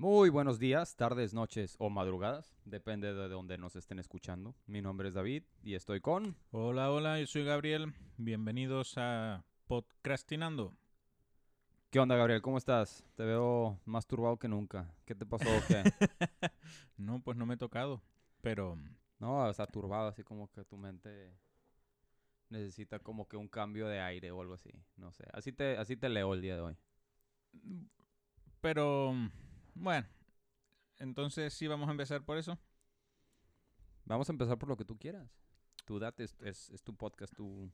Muy buenos días, tardes, noches o madrugadas, depende de donde nos estén escuchando. Mi nombre es David y estoy con... Hola, hola, yo soy Gabriel. Bienvenidos a Podcastinando. ¿Qué onda, Gabriel? ¿Cómo estás? Te veo más turbado que nunca. ¿Qué te pasó o qué? no, pues no me he tocado, pero... No, está turbado, así como que tu mente necesita como que un cambio de aire o algo así. No sé, así te, así te leo el día de hoy. Pero, bueno, entonces sí vamos a empezar por eso. Vamos a empezar por lo que tú quieras. Tu date es, es, es tu podcast, tú,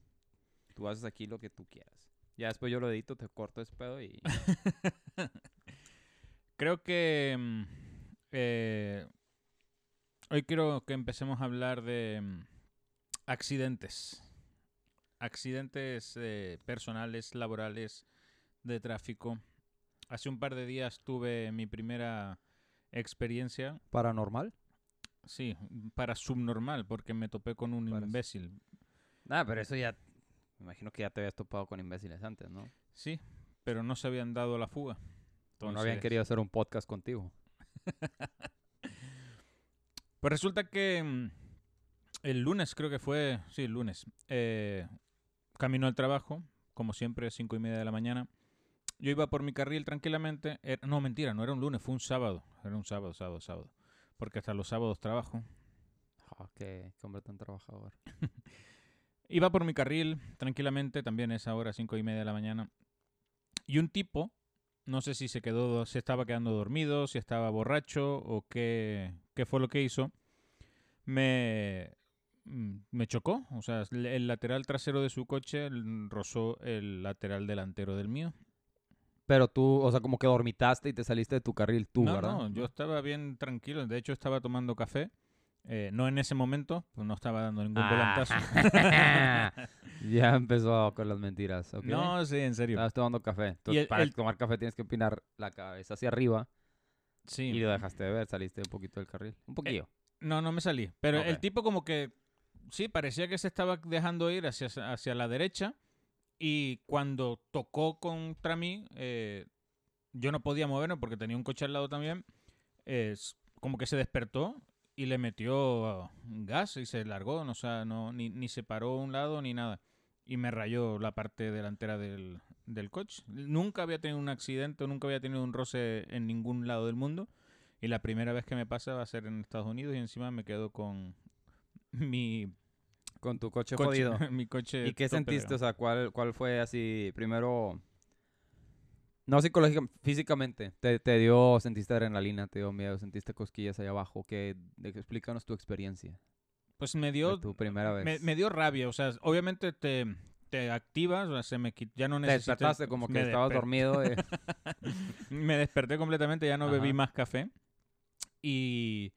tú haces aquí lo que tú quieras. Ya después yo lo edito, te corto ese pedo y... Creo que mm, eh, hoy quiero que empecemos a hablar de mm, accidentes. Accidentes eh, personales, laborales, de tráfico. Hace un par de días tuve mi primera experiencia. ¿Paranormal? Sí, para subnormal, porque me topé con un Para- imbécil. Nada, pero eso ya... Me imagino que ya te habías topado con imbéciles antes, ¿no? Sí, pero no se habían dado la fuga. No habían querido hacer un podcast contigo. Pues resulta que mm, el lunes, creo que fue, sí, el lunes, eh, camino al trabajo, como siempre, cinco y media de la mañana. Yo iba por mi carril tranquilamente. era- no, mentira, no era un lunes, fue un sábado. Era un sábado, sábado, sábado. Porque hasta los sábados trabajo. Ah, qué, qué hombre tan trabajador. Iba por mi carril tranquilamente, también a esa hora, cinco y media de la mañana. Y un tipo, no sé si se quedó, se estaba quedando dormido, si estaba borracho o qué, qué fue lo que hizo, me, mm, me chocó. O sea, el lateral trasero de su coche mm, rozó el lateral delantero del mío. Pero tú, o sea, como que dormitaste y te saliste de tu carril tú, no, ¿verdad? no, yo estaba bien tranquilo. De hecho, estaba tomando café. Eh, no en ese momento, pues no estaba dando ningún Ah. volantazo. ya empezó con las mentiras, ¿ok? no, sí, en serio. Estabas tomando café. Entonces, el- para el- tomar café tienes que empinar la cabeza hacia arriba Sí. y lo dejaste de ver, saliste un poquito del carril. Un poquillo. No, no me salí. Pero el Ok. tipo como que, sí, parecía que se estaba dejando ir hacia, hacia la derecha y cuando tocó contra mí, eh, yo no podía moverme porque tenía un coche al lado también, es como que se despertó y le metió gas y se largó, o sea, no, ni, ni se paró un lado ni nada. Y me rayó la parte delantera del, del coche. Nunca había tenido un accidente, nunca había tenido un roce en ningún lado del mundo. Y la primera vez que me pasa va a ser en Estados Unidos y encima me quedo con mi Con tu coche, coche. jodido. mi coche ¿Y qué sentiste? O sea, ¿cuál, ¿cuál fue así, primero, no psicológicamente, físicamente? ¿Te, te dio, sentiste adrenalina, te dio miedo, sentiste cosquillas ahí abajo? ¿Qué, explícanos tu experiencia Pues me dio, tu primera vez. me, me dio rabia. O sea, obviamente te, te activas, o sea, se me ya no te necesito... despertaste como que estabas dormido. Me desperté completamente, ya no bebí Ajá. más café. Y,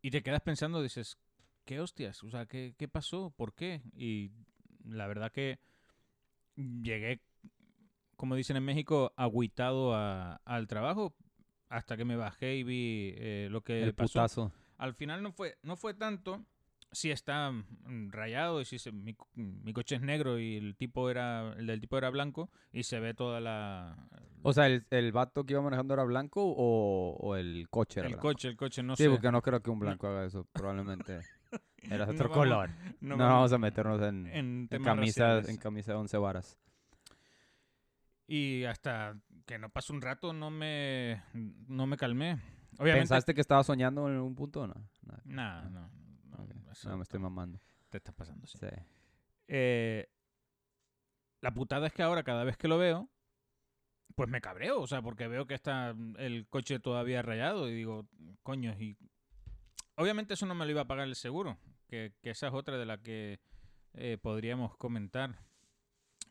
y te quedas pensando, dices, ¿qué hostias? O sea, ¿qué, qué pasó? ¿Por qué? Y la verdad que llegué, como dicen en México, agüitado a- al trabajo hasta que me bajé y vi eh, lo que el pasó. putazo. Al final no fue, no fue tanto. Si está rayado y si se- mi, mi coche es negro y el tipo era el del tipo era blanco y se ve toda la O sea, ¿el, el vato que iba manejando era blanco o, o el coche era el blanco? coche, el coche no Sí, sé. porque no creo que un blanco haga eso. Probablemente era No otro vamos- color. no No, vamos vamos a meternos en, en en camisa, raciales. en camisa de once varas. Y hasta que no pasó un rato no me no me calmé. Obviamente ¿Pensaste que estaba soñando en un punto o no? Nah, no, no, No, me estoy mamando. te está pasando. sí. Sí. Eh, la putada es que ahora cada vez que lo veo, pues me cabreo, o sea, porque veo que está el coche todavía rayado y digo, coño, y obviamente eso no me lo iba a pagar el seguro, que, que esa es otra de la que eh, podríamos comentar.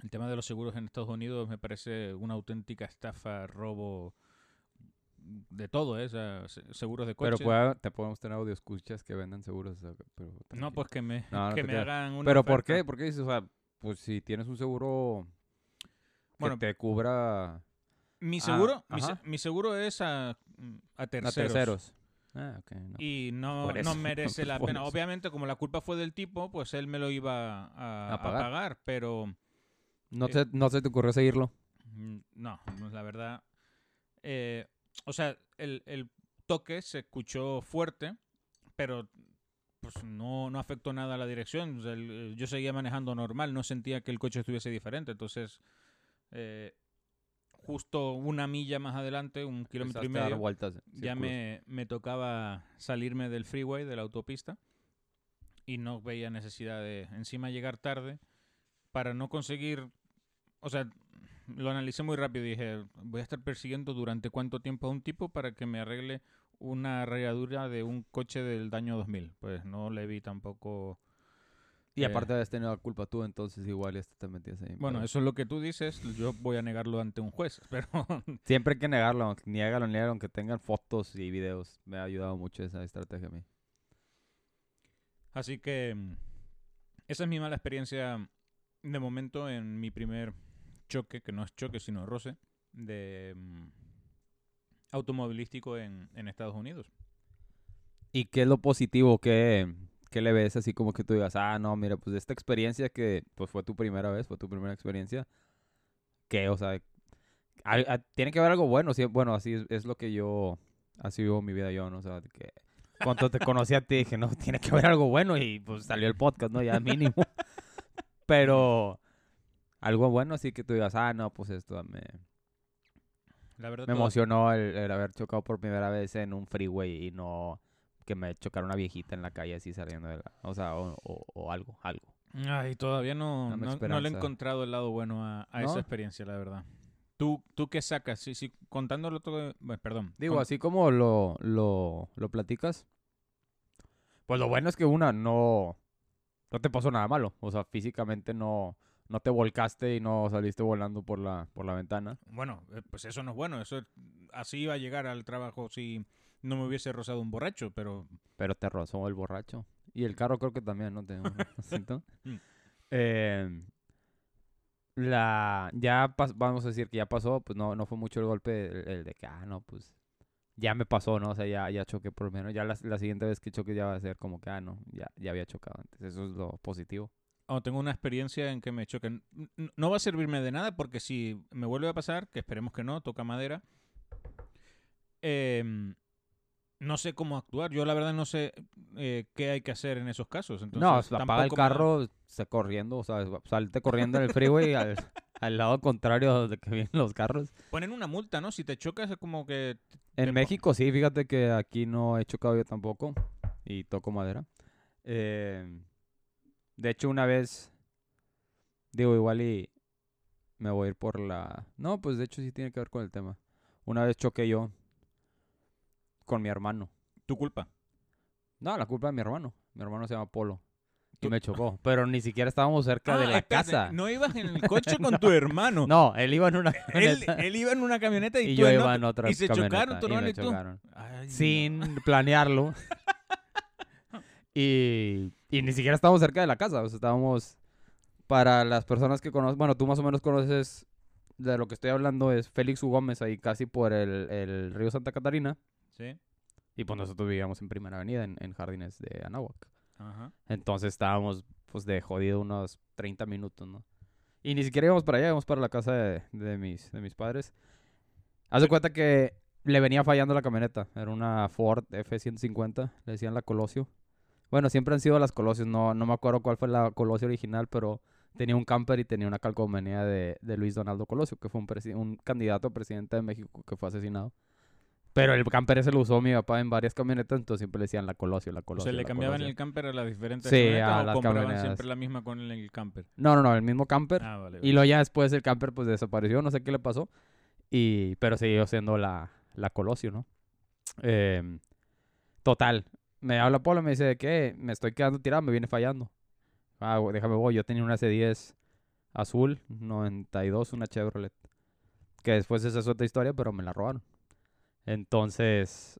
El tema de los seguros en Estados Unidos me parece una auténtica estafa, robo de todo, ¿eh? O sea, se- seguros de coche. Pero puede- te podemos tener audio escuchas que vendan seguros. pero no, pues que me, No, no que me hagan una ¿Pero por qué? ¿Por qué dices? O sea, pues si tienes un seguro Bueno, que te cubra Mi seguro, mi, se- ajá. mi seguro es a, a a terceros. Ah, ok. no. Y no, no merece la pena. Obviamente, como la culpa fue del tipo, pues él me lo iba a, A a pagar. pagar. Pero ¿No, eh, te, ¿No se te ocurrió seguirlo? mm, no, la verdad. eh, o sea, el, el toque se escuchó fuerte, pero pues no, no afectó nada a la dirección. O sea, el- yo seguía manejando normal, no sentía que el coche estuviese diferente. Entonces, eh, justo una milla más adelante, un kilómetro y medio, vueltas. ya me, me tocaba salirme del freeway, de la autopista, y no veía necesidad de encima llegar tarde para no conseguir, o sea, lo analicé muy rápido y dije, voy a estar persiguiendo durante cuánto tiempo a un tipo para que me arregle una rayadura de un coche del daño 2000. Pues no le vi tampoco... Y eh, aparte habías tenido la culpa tú, entonces igual este te metías ahí. Bueno, pero eso es lo que tú dices, yo voy a negarlo ante un juez, pero Siempre hay que negarlo, aunque- niégalo, niégalo, aunque tengan fotos y videos. Me ha ayudado mucho esa estrategia a mí. Así que esa es mi mala experiencia de momento en mi primer choque, que no es choque sino roce, de mm, automovilístico en, en Estados Unidos. ¿Y qué es lo positivo que, que le ves así como que tú digas, ah, no, mira, pues esta experiencia que pues fue tu primera vez, fue tu primera experiencia, que, o sea, tiene que haber algo bueno, sí, bueno, así es, es lo que yo, así vivo mi vida yo, ¿no? O sea, que cuando te conocí a ti dije, no, tiene que haber algo bueno y pues salió el podcast, ¿no? Ya mínimo. Pero algo bueno así que tú digas, ah, no, pues esto me, La verdad, me emocionó el, el haber chocado por primera vez en un freeway y no que me chocara una viejita en la calle así saliendo de la... O sea, o, o- o algo, algo. Ay, todavía no, no, no le he encontrado el lado bueno a, a ¿No? esa experiencia, la verdad. ¿Tú, ¿Tú qué sacas? Sí, sí, contándolo todo... bueno, perdón. Digo, con- así como lo, lo, lo platicas, pues lo bueno es que una, no, no te pasó nada malo. O sea, físicamente no, no te volcaste y no saliste volando por la, por la ventana. Bueno, eh, pues eso no es bueno. Eso es- así iba a llegar al trabajo si no me hubiese rozado un borracho, pero Pero te rozó el borracho. Y el carro creo que también, ¿no? Te. Eh, la, ya vamos a decir que ya pasó, pues no, no fue mucho el golpe, el, el de que, ah, no, pues ya me pasó, ¿no? O sea, ya, ya choqué por lo menos. Ya la, la siguiente vez que choque ya va a ser como que, ah, no, ya, ya había chocado antes. Eso es lo positivo. oh, tengo una experiencia en que me choquen. No va a servirme de nada porque si me vuelve a pasar, que esperemos que no, toca madera, em, no sé cómo actuar. Yo la verdad no sé eh, qué hay que hacer en esos casos. no, Entonces, sea, apaga el me carro, se corriendo, o sea, salte corriendo en el freeway al, al lado contrario de que vienen los carros. Ponen una multa, ¿no? Si te chocas es como que... En México sí, fíjate que aquí no he chocado yo tampoco y toco madera. Eh, de hecho, una vez, digo, igual y me voy a ir por la... No, pues de hecho sí tiene que ver con el tema. Una vez choqué yo con mi hermano. Tu culpa. No, la culpa de mi hermano. Mi hermano se llama Polo. Y me chocó. Pero ni siquiera estábamos cerca de Ah, la espérate, casa. No ibas en el coche con tu hermano. No, él iba en una camioneta él iba en una camioneta y, y tú yo en iba en otra y se chocaron tu hermano y tú. chocaron. Ay, no. sin planearlo. y, y ni siquiera estábamos cerca de la casa. O sea, estábamos. Para las personas que conocen. Bueno, tú más o menos conoces de lo que estoy hablando. Es Félix U. Gómez, ahí casi por el, el río Santa Catarina. Sí. Y pues nosotros vivíamos en Primera Avenida, en, en Jardines de Anáhuac. Ajá. Entonces estábamos, pues, de jodido unos 30 minutos, ¿no? Y ni siquiera íbamos para allá, íbamos para la casa de, de mis, de mis padres. Haz de cuenta que le venía fallando la camioneta. Era una Ford F-150, le decían la Colosio. Bueno, siempre han sido las Colosios, no, no me acuerdo cuál fue la Colosio original, pero tenía un camper y tenía una calcomanía de, de Luis Donaldo Colosio, que fue un, un candidato a presidente de México que fue asesinado. Pero el camper ese lo usó mi papá en varias camionetas, entonces siempre le decían la Colosio, la O Colosio. sea, le cambiaban Colosio. el camper a las diferentes Sí, camionetas a o las compraban camionetas. siempre la misma con el, el camper. No, no, no, el mismo camper. Ah, vale. Y luego ya después el camper pues desapareció, no sé qué le pasó. Y, pero siguió siendo la, la Colosio, ¿no? Em, total. Me habla Polo y me dice que me estoy quedando tirado, me viene fallando. Ah, déjame voy. Yo tenía una C10 azul, 92, una Chevrolet. Que después esa es otra historia, pero me la robaron. Entonces,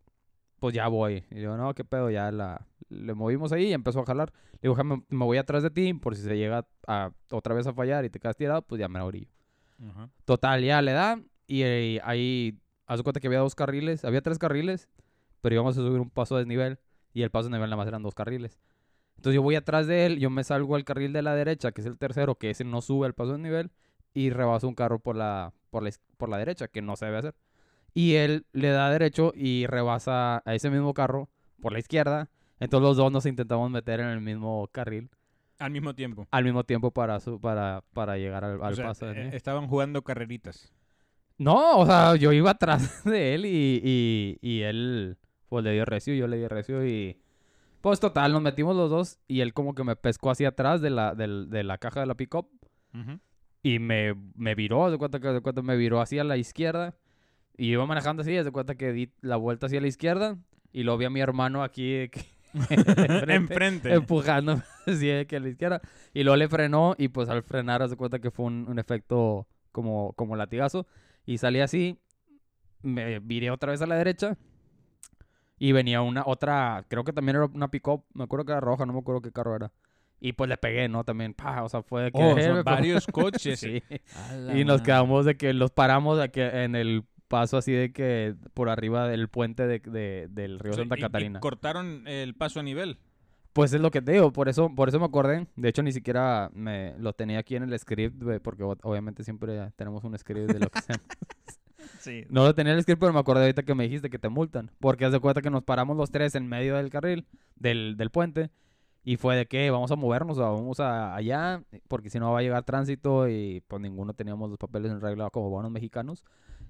pues ya voy. Y yo, no, qué pedo, ya la... Le movimos ahí y empezó a jalar. Le digo, "Déjame, me voy atrás de ti por si se llega a, otra vez a fallar y te quedas tirado, pues ya me la orillo. Total, ya le da y, eh, ahí, haz cuenta que había dos carriles, había tres carriles, pero íbamos a subir un paso de desnivel y el paso de desnivel nada más eran dos carriles. Entonces yo voy atrás de él, yo me salgo al carril de la derecha, que es el tercero, que ese no sube al paso de nivel, y rebaso un carro por la, por la, por la derecha, que no se debe hacer. Y él le da derecho y rebasa a ese mismo carro por la izquierda. Entonces los dos nos intentamos meter en el mismo carril Al mismo tiempo. al mismo tiempo para su, para, para llegar al, al O sea, paso de eh, mí. estaban jugando carreritas. No, o sea, yo iba atrás de él y, y, y él pues le dio recio y yo le di recio y pues total, nos metimos los dos y él como que me pescó hacia atrás de la, del- de la caja de la pick-up Ujú. y me, me viró, de cuenta que de cuenta me viró hacia la izquierda y iba manejando así, de cuenta que di la vuelta hacia la izquierda y lo vi a mi hermano aquí que- enfrente, Enfrente. empujando así que a la izquierda y luego le frenó y pues al frenar haz de cuenta que fue un, un efecto como, como latigazo y salí así, me viré otra vez a la derecha y venía una otra, creo que también era una pick-up, me acuerdo que era roja, no me acuerdo qué carro era. Y pues le pegué, ¿no? También, pa, o sea, fue de que... Oh, son pegó. varios coches. Sí. Y nos quedamos de que los paramos de que en el paso así de que por arriba del puente de, de- del río O sea, Santa y- y Catarina. cortaron el paso a nivel. Pues es lo que te digo, por eso, por eso me acordé. De hecho, ni siquiera me lo tenía aquí en el script, porque obviamente siempre tenemos un script de lo que sea. Sí. No lo tenía en el script, pero me acordé ahorita que me dijiste que te multan. Porque haz de cuenta que nos paramos los tres en medio del carril, del, del puente. Y fue de que vamos a movernos, o vamos a allá, porque si no va a llegar tránsito y pues ninguno teníamos los papeles en regla como buenos mexicanos.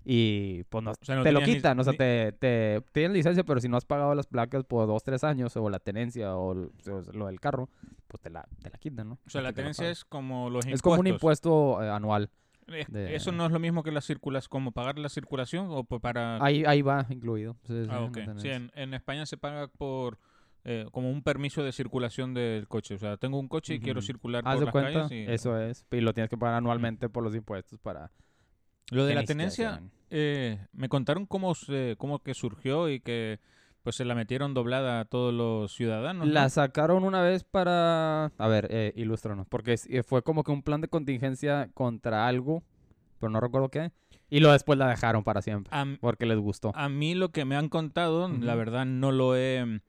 Y pues nos, O sea, no te lo ni- quitan, o sea, te, te tienes licencia, pero si no has pagado las placas por dos, tres años, o la tenencia, o, lo del carro, pues te la, te la quitan, ¿no? O sea, la tenencia es como los impuestos. Es como un impuesto eh, anual. De- ¿Eso no es lo mismo que la circulación, como pagar la circulación o para... Ahí, ahí va incluido. Sí, ah, ok. Sí, en, en España se paga por eh, como un permiso de circulación del coche. O sea, tengo un coche y quiero circular por de las cuenta, calles y... eso es. Y lo tienes que pagar anualmente por los impuestos para... Lo de la tenencia. Eh, me contaron cómo, se, cómo que surgió y que pues se la metieron doblada a todos los ciudadanos. ¿no? La sacaron una vez para... A ver, eh, ilústranos. Porque eh, fue como que un plan de contingencia contra algo, pero no recuerdo qué. Y luego después la dejaron para siempre. A, Porque les gustó. a mí lo que me han contado, la verdad no lo he mm,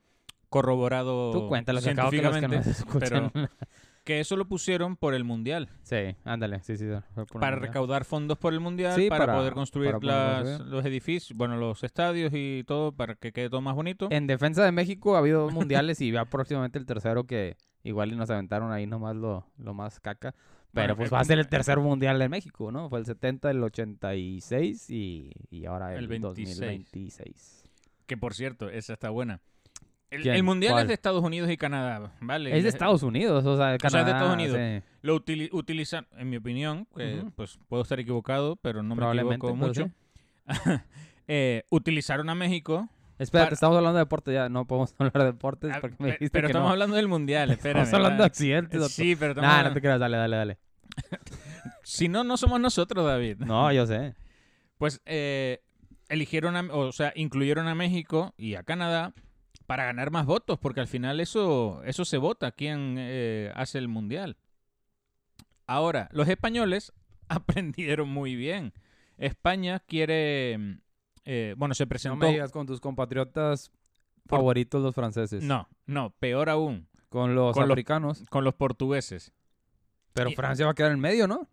corroborado Tú cuéntalo acabo que que científicamente, pero que eso lo pusieron por el mundial. sí, ándale. Sí, sí. para recaudar fondos por el mundial, Sí, para, para- poder construir para las- los edificios, bueno, los estadios y todo, para que quede todo más bonito. En defensa de México ha habido dos mundiales y ya próximamente el tercero que igual nos aventaron ahí nomás lo, lo más caca. Pero Bueno, pues va a ser el tercer mundial de México, ¿no? Fue el 70, el 86 y, y ahora el, El 26. 2026. Que por cierto, esa está buena. El, mundial ¿Cuál? es de Estados Unidos y Canadá, ¿vale? Es de Estados Unidos, o sea, de O sea, es de Canadá, Estados Unidos. sí. Lo utili- utilizan, en mi opinión, Ujú. pues puedo estar equivocado, pero no me equivoco mucho. Eh, utilizaron a México. Espérate, Para- estamos hablando de deportes ya, no podemos hablar de deportes Ah, porque me dijiste pero que estamos no. hablando del mundial, espérame. Estamos hablando de accidentes. doctor. Sí, pero estamos Nah, no hablando- te creas, dale, dale, dale. Si no, no somos nosotros, David. No, yo sé. Pues eh, eligieron, a- o sea, incluyeron a México y a Canadá para ganar más votos, porque al final eso, eso se vota, quién eh, hace el mundial. Ahora, los españoles aprendieron muy bien. España quiere, mm, eh, bueno, se No presentó. me digas con tus compatriotas Por- favoritos los franceses. no, no, peor aún, Con los Con los- africanos. con los portugueses. Pero Y- Francia va a quedar en medio, ¿no?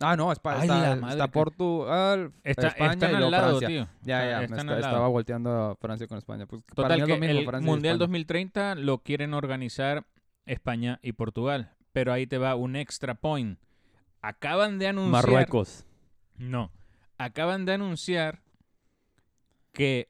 Ah, no, Espa- Ay, está, la está, madre Portugal, Está- España están y al lado, Francia. tío. Ya, ya, me están esta- al lado. estaba volteando a Francia con España. Pues, para Total mí es que lo mismo, el Francia Mundial España. 2030 lo quieren organizar España y Portugal. Pero ahí te va un extra point. Acaban de anunciar... Marruecos. No. Acaban de anunciar que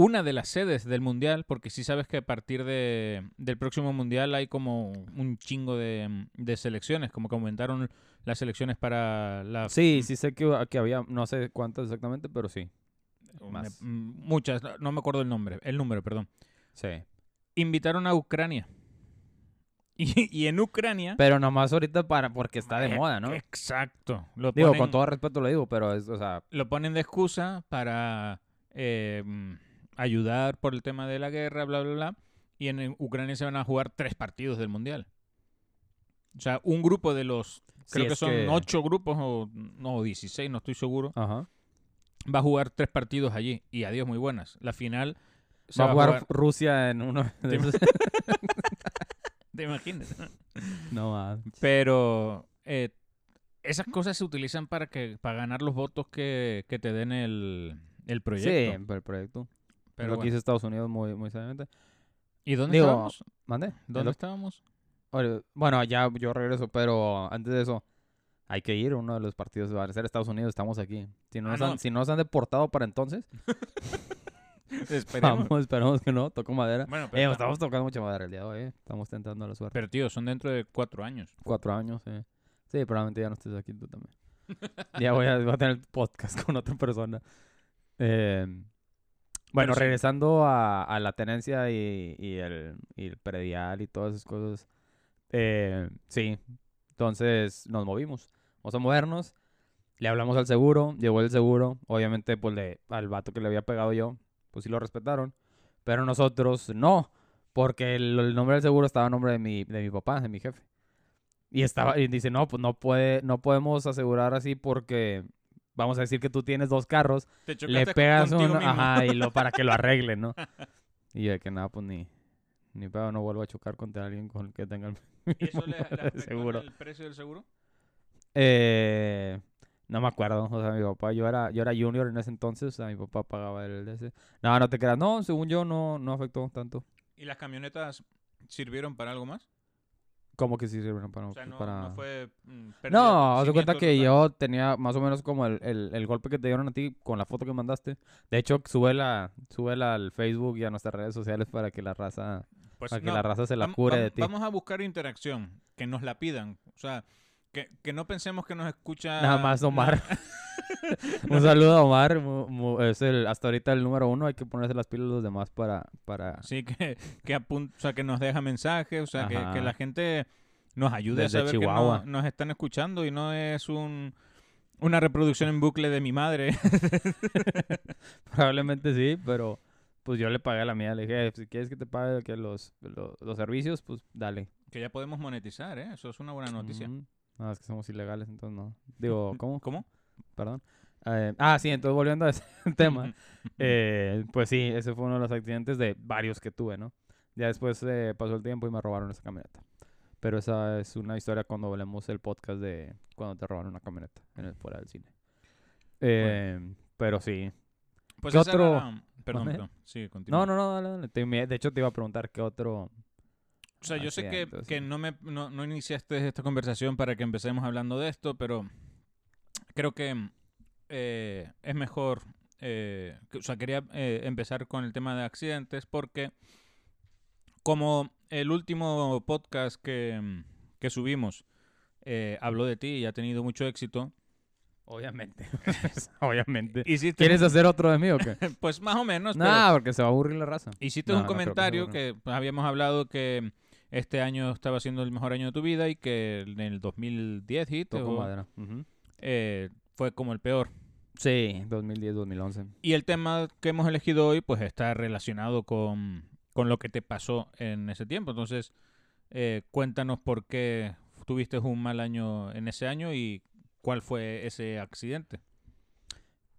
una de las sedes del Mundial, porque sí sabes que a partir de, del próximo Mundial hay como un chingo de, de selecciones, como que aumentaron las selecciones para la... Sí, sí sé que, que había, no sé cuántas exactamente, pero sí. más. mm, muchas, no- me acuerdo el nombre, el número, perdón. Sí. Invitaron a Ucrania. Y, y en Ucrania... Pero nomás ahorita para, porque está de Eh, moda, ¿no? Exacto. Lo Digo, ponen, con todo respeto lo digo, pero es, o sea, lo ponen de excusa para eh, mm, ayudar por el tema de la guerra, bla, bla, bla. Y en, Ucrania se van a jugar tres partidos del Mundial. O sea, un grupo de los, creo que son ocho grupos o no, 16, no estoy seguro, Ajá. va a jugar tres partidos allí. Y adiós, muy buenas. La final se Va a jugar Rusia en uno de esos. ¿Te imaginas? no más. Pero eh, esas cosas se utilizan para que para ganar los votos que, que te den el El Sí, proyecto. por el proyecto. Pero lo que bueno. hizo Estados Unidos muy, muy seriamente. ¿Y dónde Digo, estábamos? ¿Mande? ¿Dónde Lo- estábamos? Bueno, ya yo regreso, pero antes de eso, hay que ir. Uno de los partidos va a ser Estados Unidos, estamos aquí. Si no, Ah, nos, no. Han, si no nos han deportado para entonces, Esperemos. vamos, esperamos que no, toco madera. Bueno, Eh, pero, estamos tocando mucha madera el día de hoy, eh. estamos tentando la suerte. pero, tío, son dentro de cuatro años. Cuatro años, sí. Sí, probablemente ya no estés aquí tú también. ya voy a, voy a tener podcast con otra persona. Eh, bueno, Pero sí. regresando a, a la tenencia y, y el, y el predial y todas esas cosas. eh, sí, entonces nos movimos. Vamos a movernos. Le hablamos al seguro, llegó el seguro. Obviamente, pues le, al vato que le había pegado yo, pues sí lo respetaron. Pero nosotros no, porque el, el nombre del seguro estaba a nombre de mi, de mi papá, de mi jefe. Y estaba, y dice, no, pues no puede, no podemos asegurar así porque vamos a decir que tú tienes dos carros, Te le pegas uno, mismo. ajá, y lo para que lo arreglen, ¿no? Y yo de que nada, pues ni, ni pedo, no vuelvo a chocar contra alguien con el que tenga el ¿Y eso le, le seguro. el precio del seguro? Eh, no me acuerdo, o sea, mi papá, yo era, yo era junior en ese entonces, o sea, mi papá pagaba el ese. No, no te creas, no, según yo no, no afectó tanto. ¿Y las camionetas sirvieron para algo más? ¿Cómo que sí sirven para...? O sea, no, para... no fue mm, pérdida, No, haz de cuenta que yo tenía más o menos como el, el, el golpe que te dieron a ti con la foto que mandaste. De hecho, súbela, súbela al Facebook y a nuestras redes sociales para que la raza, Pues para que la raza se la cure vam- de ti. Vamos a buscar interacción, que nos la pidan. O sea, que, que no pensemos que nos escucha... Nada más Omar. Un saludo a Omar, es el, hasta ahorita el número uno, hay que ponerse las pilas los demás para... para... Sí, que, que, apun- o sea, que nos deja mensajes, o sea, que, que la gente nos ayude Desde a saber Chihuahua. que no- nos están escuchando y no es un una reproducción en bucle de mi madre. Probablemente sí, pero pues yo le pagué a la mía, le dije, "Eh, si quieres que te pague que los, los, los servicios, pues dale. que ya podemos monetizar, ¿eh? Eso es una buena noticia. Ujú. No, es que somos ilegales, entonces no. Digo, ¿cómo? ¿Cómo? Perdón. Eh, ah, sí, entonces volviendo a ese tema. eh, pues sí, ese fue uno de los accidentes de varios que tuve, ¿no? Ya después eh, pasó el tiempo y me robaron esa camioneta. Pero esa es una historia cuando hablemos el podcast de cuando te robaron una camioneta en el fuera del cine. Pero sí. Pues ¿Qué era otro- Perdón, perdón. Sí, continúa. No, no, no, dale, dale. De hecho, te iba a preguntar qué otro. O sea, yo sé que, que no, me, no, no iniciaste esta conversación para que empecemos hablando de esto, pero creo que eh, es mejor, eh, que- o sea, quería eh, empezar con el tema de accidentes porque como el último podcast que, que subimos eh, habló de ti y ha tenido mucho éxito, Obviamente. Obviamente. hiciste ¿Quieres hacer otro de mí o qué? pues más o menos, pero No, porque se va a aburrir la raza. Hiciste No, un no que comentario que, pues, habíamos hablado que este año estaba siendo el mejor año de tu vida y que en el 2010 dijiste, Toco o, madera. Ujú. eh, fue como el peor. Sí, 2010, 2011. Y el tema que hemos elegido hoy pues está relacionado con, con lo que te pasó en ese tiempo. Entonces, eh, cuéntanos por qué tuviste un mal año en ese año y cuál fue ese accidente.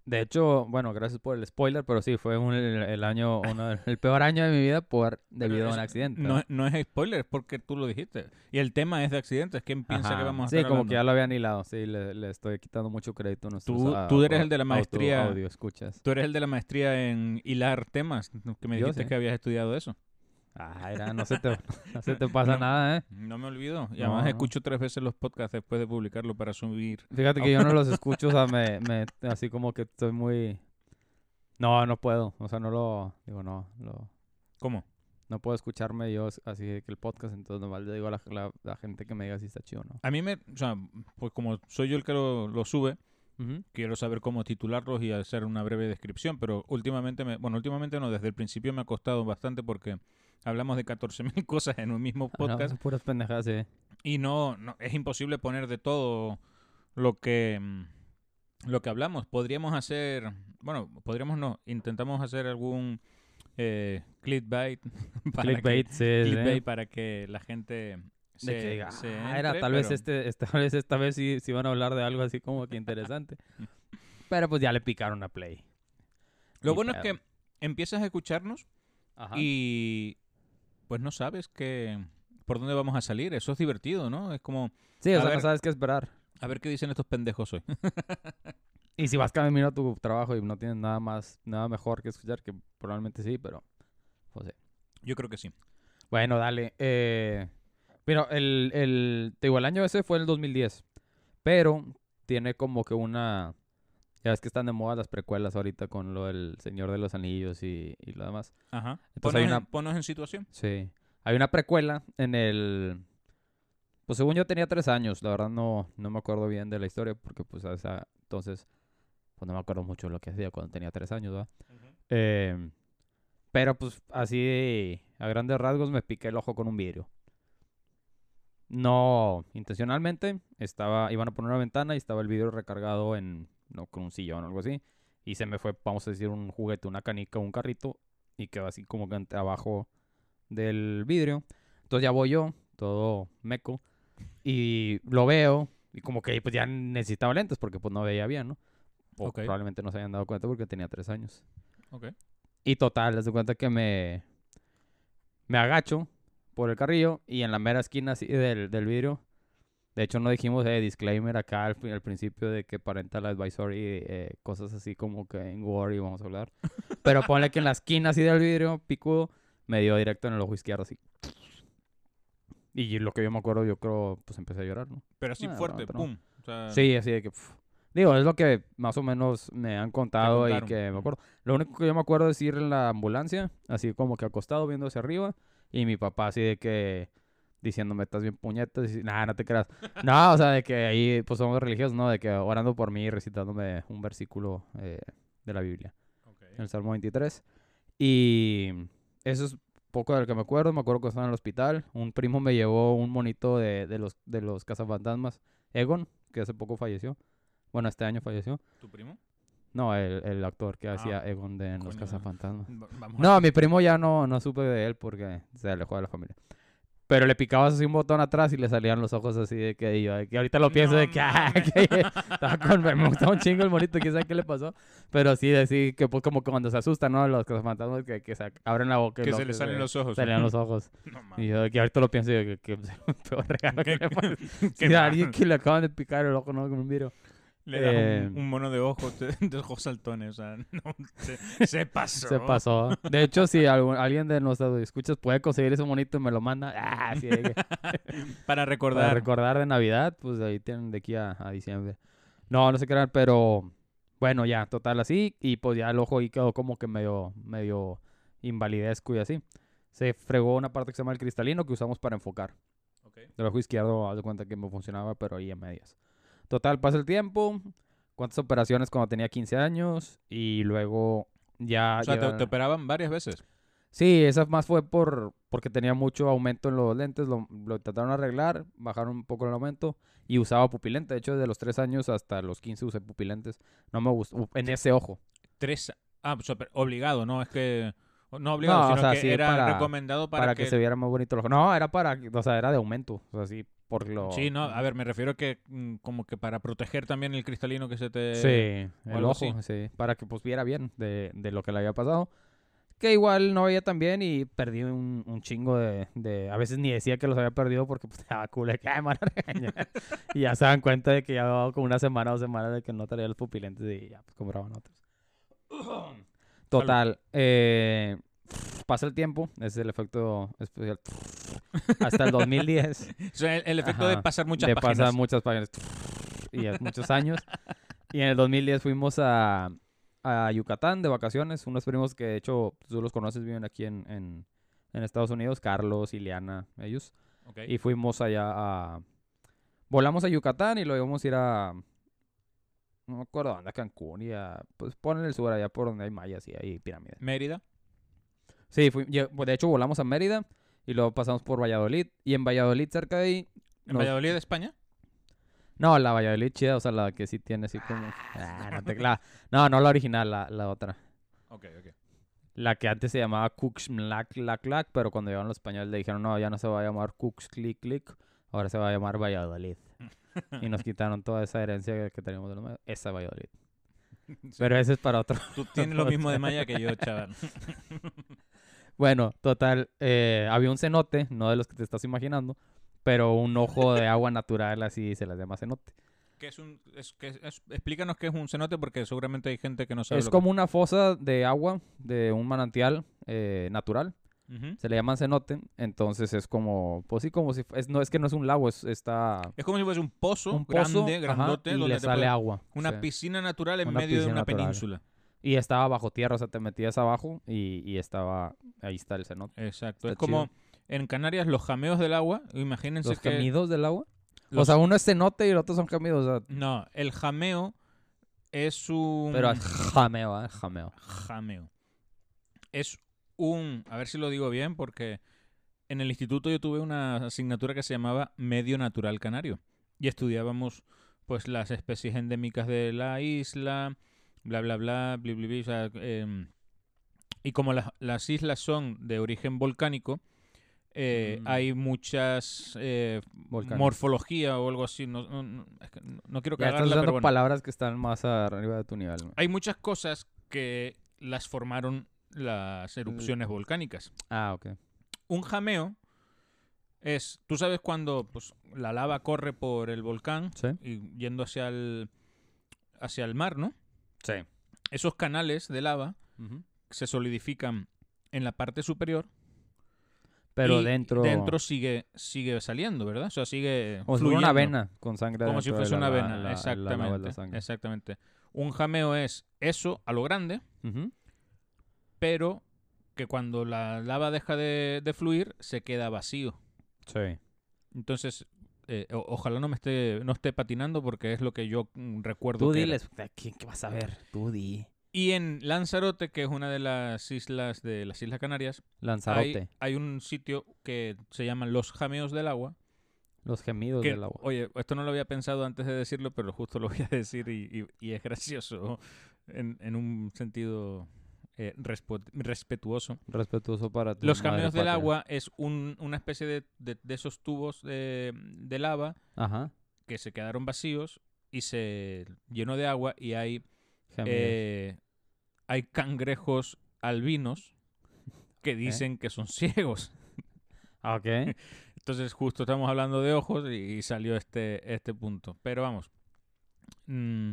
De hecho, bueno, gracias por el spoiler, pero sí, fue un- el, año, uno, el peor año de mi vida por debido a un accidente. No, no es spoiler, es porque tú lo dijiste. Y el tema es de accidentes. ¿Quién piensa que vamos a Sí, estar como hablando? que ya lo habían hilado. Sí, le, le estoy quitando mucho crédito nuestros Tú- a- tú eres el de la maestría- audio, escuchas. Tú eres el de la maestría en hilar temas, que me dijiste sí. que habías estudiado eso. Ah, era, no se te, no se te pasa No. nada, ¿eh? No me olvido. Y además no. escucho tres veces los podcasts después de publicarlo para subir. Fíjate que yo no los escucho, o sea, me, me, así como que estoy muy... No, no puedo, o sea, no lo... Digo, no, lo... ¿Cómo? No puedo escucharme yo así de que el podcast, entonces nomás le digo a la, la- la gente que me diga si está chido o no. A mí me... O sea, pues como soy yo el que lo, lo sube, quiero saber cómo titularlos y hacer una breve descripción, pero últimamente, me, bueno, últimamente no, desde el principio me ha costado bastante porque hablamos de 14.000 cosas en un mismo Ah, no, podcast son puras pendejadas, sí. y no, no, es imposible poner de todo lo que mm, lo que hablamos. Podríamos hacer, bueno, podríamos no, intentamos hacer algún eh, clickbait para Clickbait, que, sí, sí. clickbait para que la gente se, de que diga, se "Ah, era tal vez este, esta vez esta vez sí, sí van a hablar de algo así como que interesante. Pero pues ya le picaron a play. Lo bueno es que empiezas a escucharnos Ajá. y pues no sabes que por dónde vamos a salir. Eso es divertido, ¿no? Es como sí, o sea, ver- no sabes qué esperar. a ver qué dicen estos pendejos hoy. Y si vas camino a tu trabajo y no tienes nada más, nada mejor que escuchar, que probablemente sí, pero pues sí. Yo creo que sí. Bueno, dale. Eh, mira, el, el, te digo, el año ese fue el 2010, pero tiene como que una... Ya ves que están de moda las precuelas ahorita con lo del Señor de los Anillos y, y lo demás. Ajá. Entonces Ponos, hay en, una- ponos en situación. Sí. Hay una precuela en el... Pues según yo tenía tres años, la verdad no, no me acuerdo bien de la historia porque pues a esa entonces pues no me acuerdo mucho de lo que hacía cuando tenía tres años, ¿verdad? Eh, pero pues así a grandes rasgos me piqué el ojo con un vidrio. No intencionalmente, estaba, iban a poner una ventana y estaba el vidrio recargado en, no, con un sillón o algo así. Y se me fue, vamos a decir, un juguete, una canica, un carrito y quedó así como que abajo del vidrio. Entonces ya voy yo, todo meco, y lo veo y como que pues ya necesitaba lentes porque pues no veía bien, ¿no? O probablemente no se hayan dado cuenta porque tenía tres años. Y total, les doy cuenta que me, me agacho por el carrillo y en la mera esquina así del, del vidrio. De hecho, no dijimos eh, disclaimer acá al, al principio de que parental advisory, eh, cosas así como que en Word vamos a hablar. Pero ponle que en la esquina así del vidrio, picudo, me dio directo en el ojo izquierdo así. Y lo que yo me acuerdo, yo creo, pues empecé a llorar, ¿no? Pero así Ah, fuerte, no, pum. O sea, Sí, así de que... pf. Digo, es lo que más o menos me han contado y que me acuerdo. Lo único que yo me acuerdo es ir en la ambulancia, así como que acostado viendo hacia arriba, y mi papá así de que diciéndome, estás bien puñetas, y nada, no te creas. No, o sea, de que ahí pues somos religiosos, ¿no? De que orando por mí, recitándome un versículo eh, de la Biblia, Ok. en el Salmo 23. Y eso es poco de lo que me acuerdo. Me acuerdo que estaba en el hospital. Un primo me llevó un monito de, de los, de los cazafantasmas, Egon, que hace poco falleció. Bueno, este año falleció. ¿Tu primo? No, el, el actor que Ah, hacía Egon de en Los. Cazafantasmas. No, mi primo ya no, no supe de él porque se alejó de la familia. Pero le picabas así un botón atrás y le salían los ojos así de que, y yo, de que ahorita lo pienso No de que, ah, que estaba con, me gustaba un chingo el monito, quién sabe qué le pasó. Pero sí, de sí, que pues como que cuando se asustan, ¿no? Los cazafantasmas que, que se abren la boca Que se le salen los ojos. salían los ojos. No Y yo de que ahorita lo pienso y yo, que, que el peor regalo que Qué- le Sí, a alguien que le acaban de picar el ojo, ¿no? Con un vidrio. Le das Eh, un, un mono de ojos, de, ojos saltones. O sea, no, se, se pasó. Se pasó. De hecho, si algún- alguien de nuestros escuchas puede conseguir ese monito y me lo manda, ah, sí, de que- Para para recordar. recordar de Navidad, pues ahí tienen de aquí a, a diciembre. No, no sé qué era, pero bueno, ya, total así. Y pues ya el ojo ahí quedó como que medio, medio invalidezco y así. Se fregó una parte que se llama el cristalino que usamos para enfocar. Ok. Del ojo izquierdo, haz de cuenta que me funcionaba, pero ahí a medias. Total, pasa el tiempo. ¿Cuántas operaciones cuando tenía 15 años? Y luego ya... O sea, te, te operaban varias veces. Sí, esa más fue por porque tenía mucho aumento en los lentes, lo, lo intentaron arreglar, bajaron un poco el aumento y usaba pupilente. De hecho, desde los 3 años hasta los 15 usé pupilentes. No me gustó, en ese ojo. Tres. Ah, obligado, no es que. No obligado, No, o sino sea, que sí, era para- recomendado para, Para, que... se viera más bonito el ojo. No, era para, o sea, era de aumento. O sea, sí, por lo... Sí, no, a ver, me refiero que mm, como que para proteger también el cristalino que se te... Sí, el ojo, así. sí. Para que pues viera bien de, de lo que le había pasado. Que igual no veía tan bien y perdí un, un chingo de, de... A veces ni decía que los había perdido porque pues te daba culo de que "Ay, me van a regañar". y ya se dan cuenta de que ya como una semana o dos semanas de que no traía los pupilentes y ya pues compraban otros. Total. eh, pasa el tiempo, ese es el efecto especial. Hasta el 2010 O sea, el, el efecto de pasar muchas de páginas. pasar muchas páginas y es muchos años. Y en el 2010 fuimos a, a Yucatán de vacaciones. Unos primos que de hecho tú los conoces, viven aquí en, en, en Estados Unidos, Carlos, Ileana, ellos. Ok. Y fuimos allá a... Volamos a Yucatán y luego íbamos a ir a... No me acuerdo dónde, a Cancún y a... Pues ponen el sur allá por donde hay mayas y hay pirámides. Mérida. Sí, fui- lle- de hecho volamos a Mérida y luego pasamos por Valladolid. Y en Valladolid, cerca de ahí, ¿En Nos- Valladolid, España? No, la Valladolid chida, o sea, la que sí tiene así como... Ah, no, te- la- no, no la original, la, la otra. Ok, ok. La que antes se llamaba Cuxmlac Lac Lac, pero cuando llegaron los españoles le dijeron, no, ya no se va a llamar Cux Click Click, ahora se va a llamar Valladolid. y nos quitaron toda esa herencia que, teníamos de los mayas, esa Valladolid. Pero ese es para otro. Tú tienes lo mismo de Maya que yo, chaval. Bueno, total, eh, había un cenote, no de los que te estás imaginando, pero un ojo de agua natural así se las llama cenote. ¿Qué es un, es- qué es- explícanos qué es un cenote porque seguramente hay gente que no sabe Es lo como una fosa de agua de un manantial eh, natural. Se le llama cenote. Entonces es como, pues sí, como si, es, no, es que no es un lago, es, está Es como si fuese un pozo, un pozo grande, ajá, grandote, y donde le te sale agua. Una sí. piscina natural en Una medio de una natural. península. Y estaba bajo tierra, o sea, te metías abajo y, y estaba, ahí está el cenote. Exacto. Está es como en Canarias los jameos del agua. Imagínense Los que... gemidos del agua. O los- sea, uno es cenote y el otro son gemidos. O sea, No, el jameo es un... pero es jameo, ¿eh? Jameo. Jameo. Es un... A ver si lo digo bien, porque en el instituto yo tuve una asignatura que se llamaba Medio Natural Canario. Y estudiábamos, pues, las especies endémicas de la isla, bla, bla, bla, bli, o sea, em, y como las, las islas son de origen volcánico, eh, Mm. hay muchas eh, morfología o algo así. No, no- no- es que no- quiero Ya estás cagarla, usando pero bueno. palabras que están más arriba de tu nivel. Hay muchas cosas que las formaron las erupciones volcánicas. Ah, ok. Un jameo es, tú sabes cuando pues, la lava corre por el volcán Sí. y yendo hacia el, hacia el mar, ¿no? Sí. Esos canales de lava se solidifican en la parte superior Pero y dentro... dentro sigue sigue saliendo, ¿verdad? O sea, sigue Como si fuera una fluyendo. vena con sangre como si fuese una vena, la- exactamente, la exactamente. Un jameo es eso a lo grande. Pero que cuando la lava deja de, de fluir se queda vacío. Sí. Entonces, eh, o- ojalá no me esté no esté patinando porque es lo que yo mm, recuerdo. Tú que era. diles, ¿qué, qué vas a ver? Tú di. Y en Lanzarote, que es una de las islas de las Islas Canarias, Lanzarote. hay, hay un sitio que se llama Los Jameos del Agua. Los gemidos que- del agua. Oye, esto no lo había pensado antes de decirlo, pero justo lo voy a decir y, y- y es gracioso en, en un sentido eh, respetuoso. Respetuoso para ti. Los Jameos del Agua es un- una especie de, de- de esos tubos de, de lava Ajá. que se quedaron vacíos y se llenó de agua y hay, eh, hay cangrejos albinos que dicen que son ciegos. Ah, ok. Entonces justo estamos hablando de ojos y, y salió este, este punto. Pero vamos. Mm,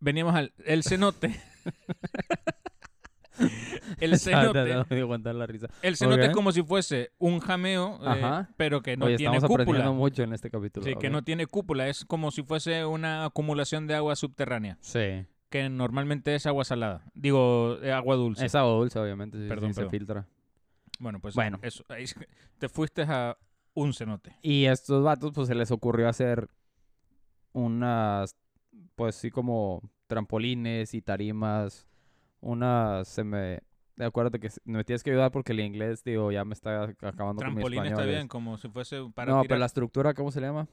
veníamos al el cenote. el cenote, me dio aguantar la risa. el cenote es como si fuese un jameo, eh, pero que no Oye, tiene estamos aprendiendo cúpula. mucho en este capítulo. Sí, que no tiene cúpula, es como si fuese una acumulación de agua subterránea, Sí. que normalmente es agua salada. Digo, eh, agua dulce. Es agua dulce, obviamente. Perdón, sí, se filtra. Bueno, pues Bueno. eso, ahí te fuiste a un cenote. Y estos vatos, pues se les ocurrió hacer unas, pues sí, como trampolines y tarimas. Unas, se me. Acuérdate que s- me tienes que ayudar porque el inglés, digo, ya me está acabando con mi Trampolín español. está es- bien, como si fuese para No, tirar pero la estructura, ¿cómo se le llama?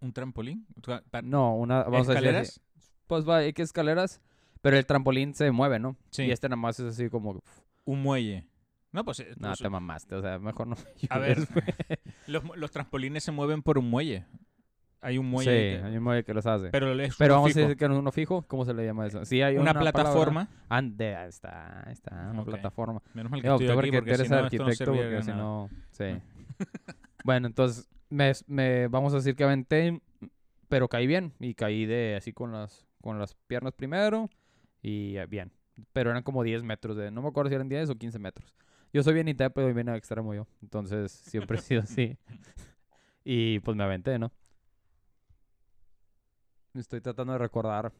un trampolín. O sea, pa- No, una. Vamos a decir ¿Escaleras? Pues va, hay que escaleras. Pero el trampolín se mueve, ¿no? Sí. Y este nada más es así como. Un muelle. No, pues, eh, No, pues, te mamaste. O sea, mejor no. me A ver, los, los trampolines se mueven por un muelle. Hay un muelle. Sí, que- hay un muelle que los hace. Pero, pero es vamos fijo. a decir que no es uno fijo. ¿Cómo se le llama eso? Sí, hay una, una, plataforma. Ande, ahí está, ahí está, una plataforma. Menos mal que estoy aquí porque tú si eres no, arquitecto, porque si no, sí. bueno, entonces, me, me- vamos a decir que aventé, pero caí bien. Y caí de así con las, con las piernas primero y bien. Pero eran como 10 metros de, no me acuerdo si eran 10 o 15 metros. Yo soy bien y bien extremo yo. Entonces, siempre he sido así. Y pues me aventé, ¿no? Estoy tratando de recordar.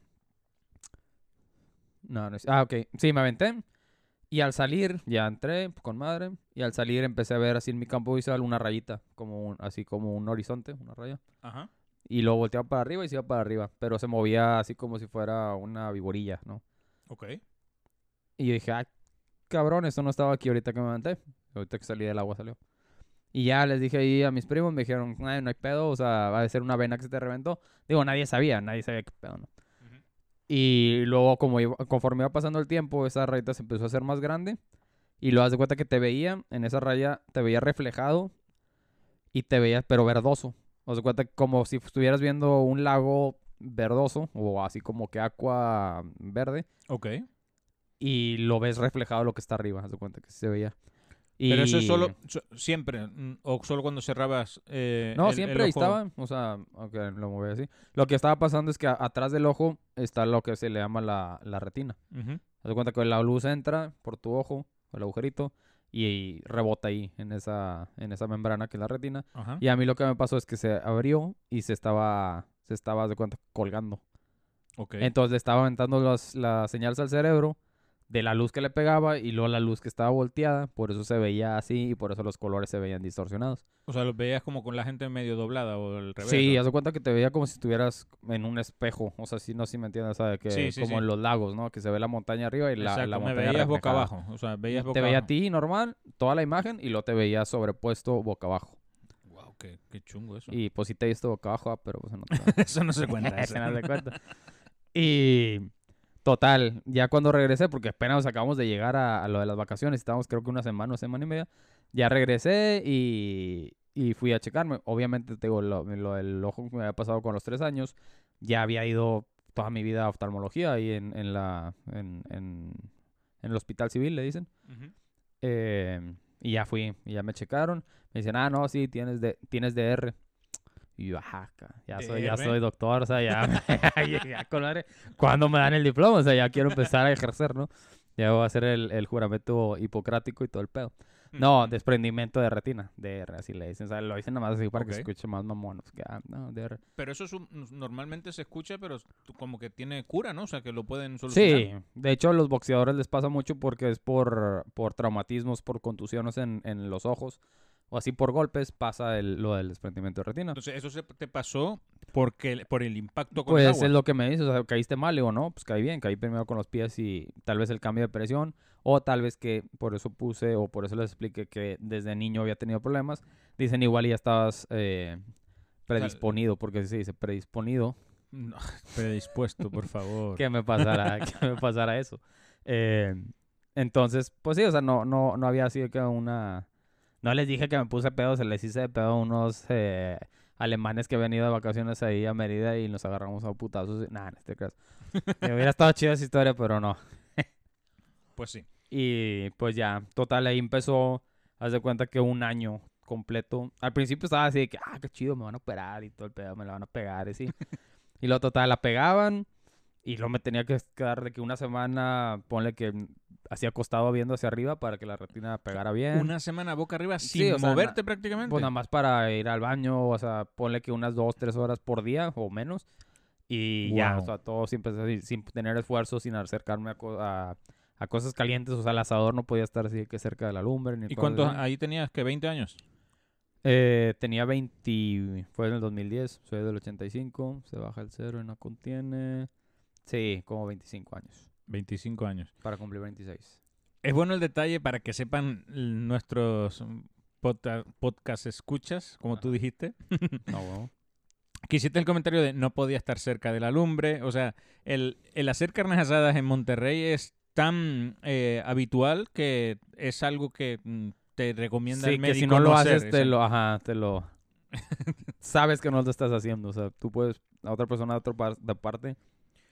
No, no es... Ah, ok. Sí, me aventé. Y al salir, ya entré con madre. Y al salir empecé a ver así en mi campo visual una rayita. Como un- así como un horizonte, una raya. Ajá. Y lo volteaba para arriba y se iba para arriba. Pero se movía así como si fuera una viborilla, ¿no? Ok. Y yo dije, ah, cabrón, esto no estaba aquí ahorita que me levanté. Ahorita que salí del agua salió. Y ya les dije ahí a mis primos, me dijeron, "Ay, no hay pedo, o sea, va a ser una vena que se te reventó. Digo, nadie sabía, nadie sabía qué pedo, ¿no? Y luego, como iba- conforme iba pasando el tiempo, esa rayita se empezó a hacer más grande. Y lo das de cuenta que te veía, en esa raya, te veía reflejado y te veía, pero verdoso. O sea, cuenta como si estuvieras viendo un lago verdoso o así como que agua verde Ok. y lo ves reflejado lo que está arriba, haz de cuenta que se veía. Y... Pero eso es solo, so- siempre, mm, o solo cuando cerrabas eh, No, el- siempre el ahí estaba. O sea, aunque lo moví así. Lo que estaba pasando es que a- atrás del ojo está lo que se le llama la, la retina. Haz de cuenta que la luz entra por tu ojo, el agujerito, y, rebota ahí en esa, en esa membrana que es la retina. Y a mí lo que me pasó es que se abrió y se estaba, se estaba, de cuenta, colgando. Entonces le estaba aventando las, las señales al cerebro de la luz que le pegaba y luego la luz que estaba volteada. Por eso se veía así y por eso los colores se veían distorsionados. O sea, los veías como con la gente medio doblada o al revés. Sí, ¿no? haz de cuenta que te veía como si estuvieras en un espejo. O sea, sí, no si me entiendes, ¿sabes? Que Sí, sí, como sí. en los lagos, ¿no? Que se ve la montaña arriba y la, Exacto, la me montaña veías boca abajo. O sea, veías boca Te veía a ti normal, toda la imagen, y luego te veía sobrepuesto boca abajo. Wow, qué, qué chungo eso. Y pues sí te he visto boca abajo, ah, pero pues no te eso no se cuenta. eso. Se nos da cuenta. Y total, ya cuando regresé, porque apenas acabamos de llegar a, a lo de las vacaciones, estábamos creo que una semana, una semana y media, ya regresé y, y fui a checarme. Obviamente, te digo, lo, lo del ojo que me había pasado con los tres años, ya había ido toda mi vida a oftalmología ahí en, en la, en, en, en el hospital civil, le dicen. Eh, y ya fui, y ya me checaron. Me dicen, ah, no, sí, tienes, de, tienes DR. Y yo, ajá, ya soy, ya soy doctor, o sea, ya, ya, ya con madre, ¿Cuándo me dan el diploma? O sea, ya quiero empezar a ejercer, ¿no? Ya voy a hacer el, el juramento hipocrático y todo el pedo. No, desprendimiento de retina, DR, así le dicen. O sea, lo dicen nada más así para Ok. que se escuche más mamón. Que, ah, no, DR. Pero eso es un- normalmente se escucha, pero como que tiene cura, ¿no? O sea, que lo pueden solucionar. Sí, de hecho a los boxeadores les pasa mucho porque es por, por traumatismos, por contusiones en, en los ojos o así por golpes pasa el, lo del desprendimiento de retina. Entonces, eso se te pasó porque por el impacto con el Pues agua. es lo que me dice, o sea, caíste mal, digo, no, pues caí bien, caí primero con los pies y tal vez el cambio de presión, o tal vez que por eso puse, o por eso les expliqué que desde niño había tenido problemas. Dicen igual y ya estabas eh, predisponido, porque se dice predisponido, No, predispuesto, por favor. que me pasara, que me pasara eso. Eh, entonces, pues sí, o sea, no, no, no había sido que una... No les dije que me puse pedo, se les hice de pedo a unos eh, alemanes que habían ido de vacaciones ahí a Mérida y nos agarramos a putazos. Nada, no te creas. Me hubiera estado chida esa historia, pero no. Pues sí. Y pues ya, total, ahí empezó, haz de cuenta que un año completo. Al principio estaba así de que, ah, qué chido, me van a operar y todo el pedo, me la van a pegar y así. y lo total, la pegaban y luego me tenía que quedar de que una semana, ponle que así acostado viendo hacia arriba para que la retina pegara bien. Una semana boca arriba Sí, sin o sea, moverte na- prácticamente. Pues nada más para ir al baño, o sea, ponle que unas dos, tres horas por día o menos. Y ya, o sea, todo siempre así, sin tener esfuerzo, sin acercarme a, co- a, a cosas calientes. O sea, el asador no podía estar así que cerca de la lumbre. Ni ¿Y cuántos? Ahí tenías que 20 años. Eh, tenía 20, fue en el 2010, soy del 85, se baja el cero y no contiene. Sí, como 25 años, 25 años. para cumplir 26. Es bueno el detalle para que sepan nuestros podca- podcast escuchas, como tú dijiste. No, bueno. Que hiciste el comentario de no podía estar cerca de la lumbre. O sea, el, el hacer carnes asadas en Monterrey es tan eh, habitual que es algo que mm, te recomienda Sí, el médico que si no lo hacer, haces, te lo, ajá, te lo... Sabes que no lo estás haciendo, o sea, tú puedes, a otra persona de otra parte,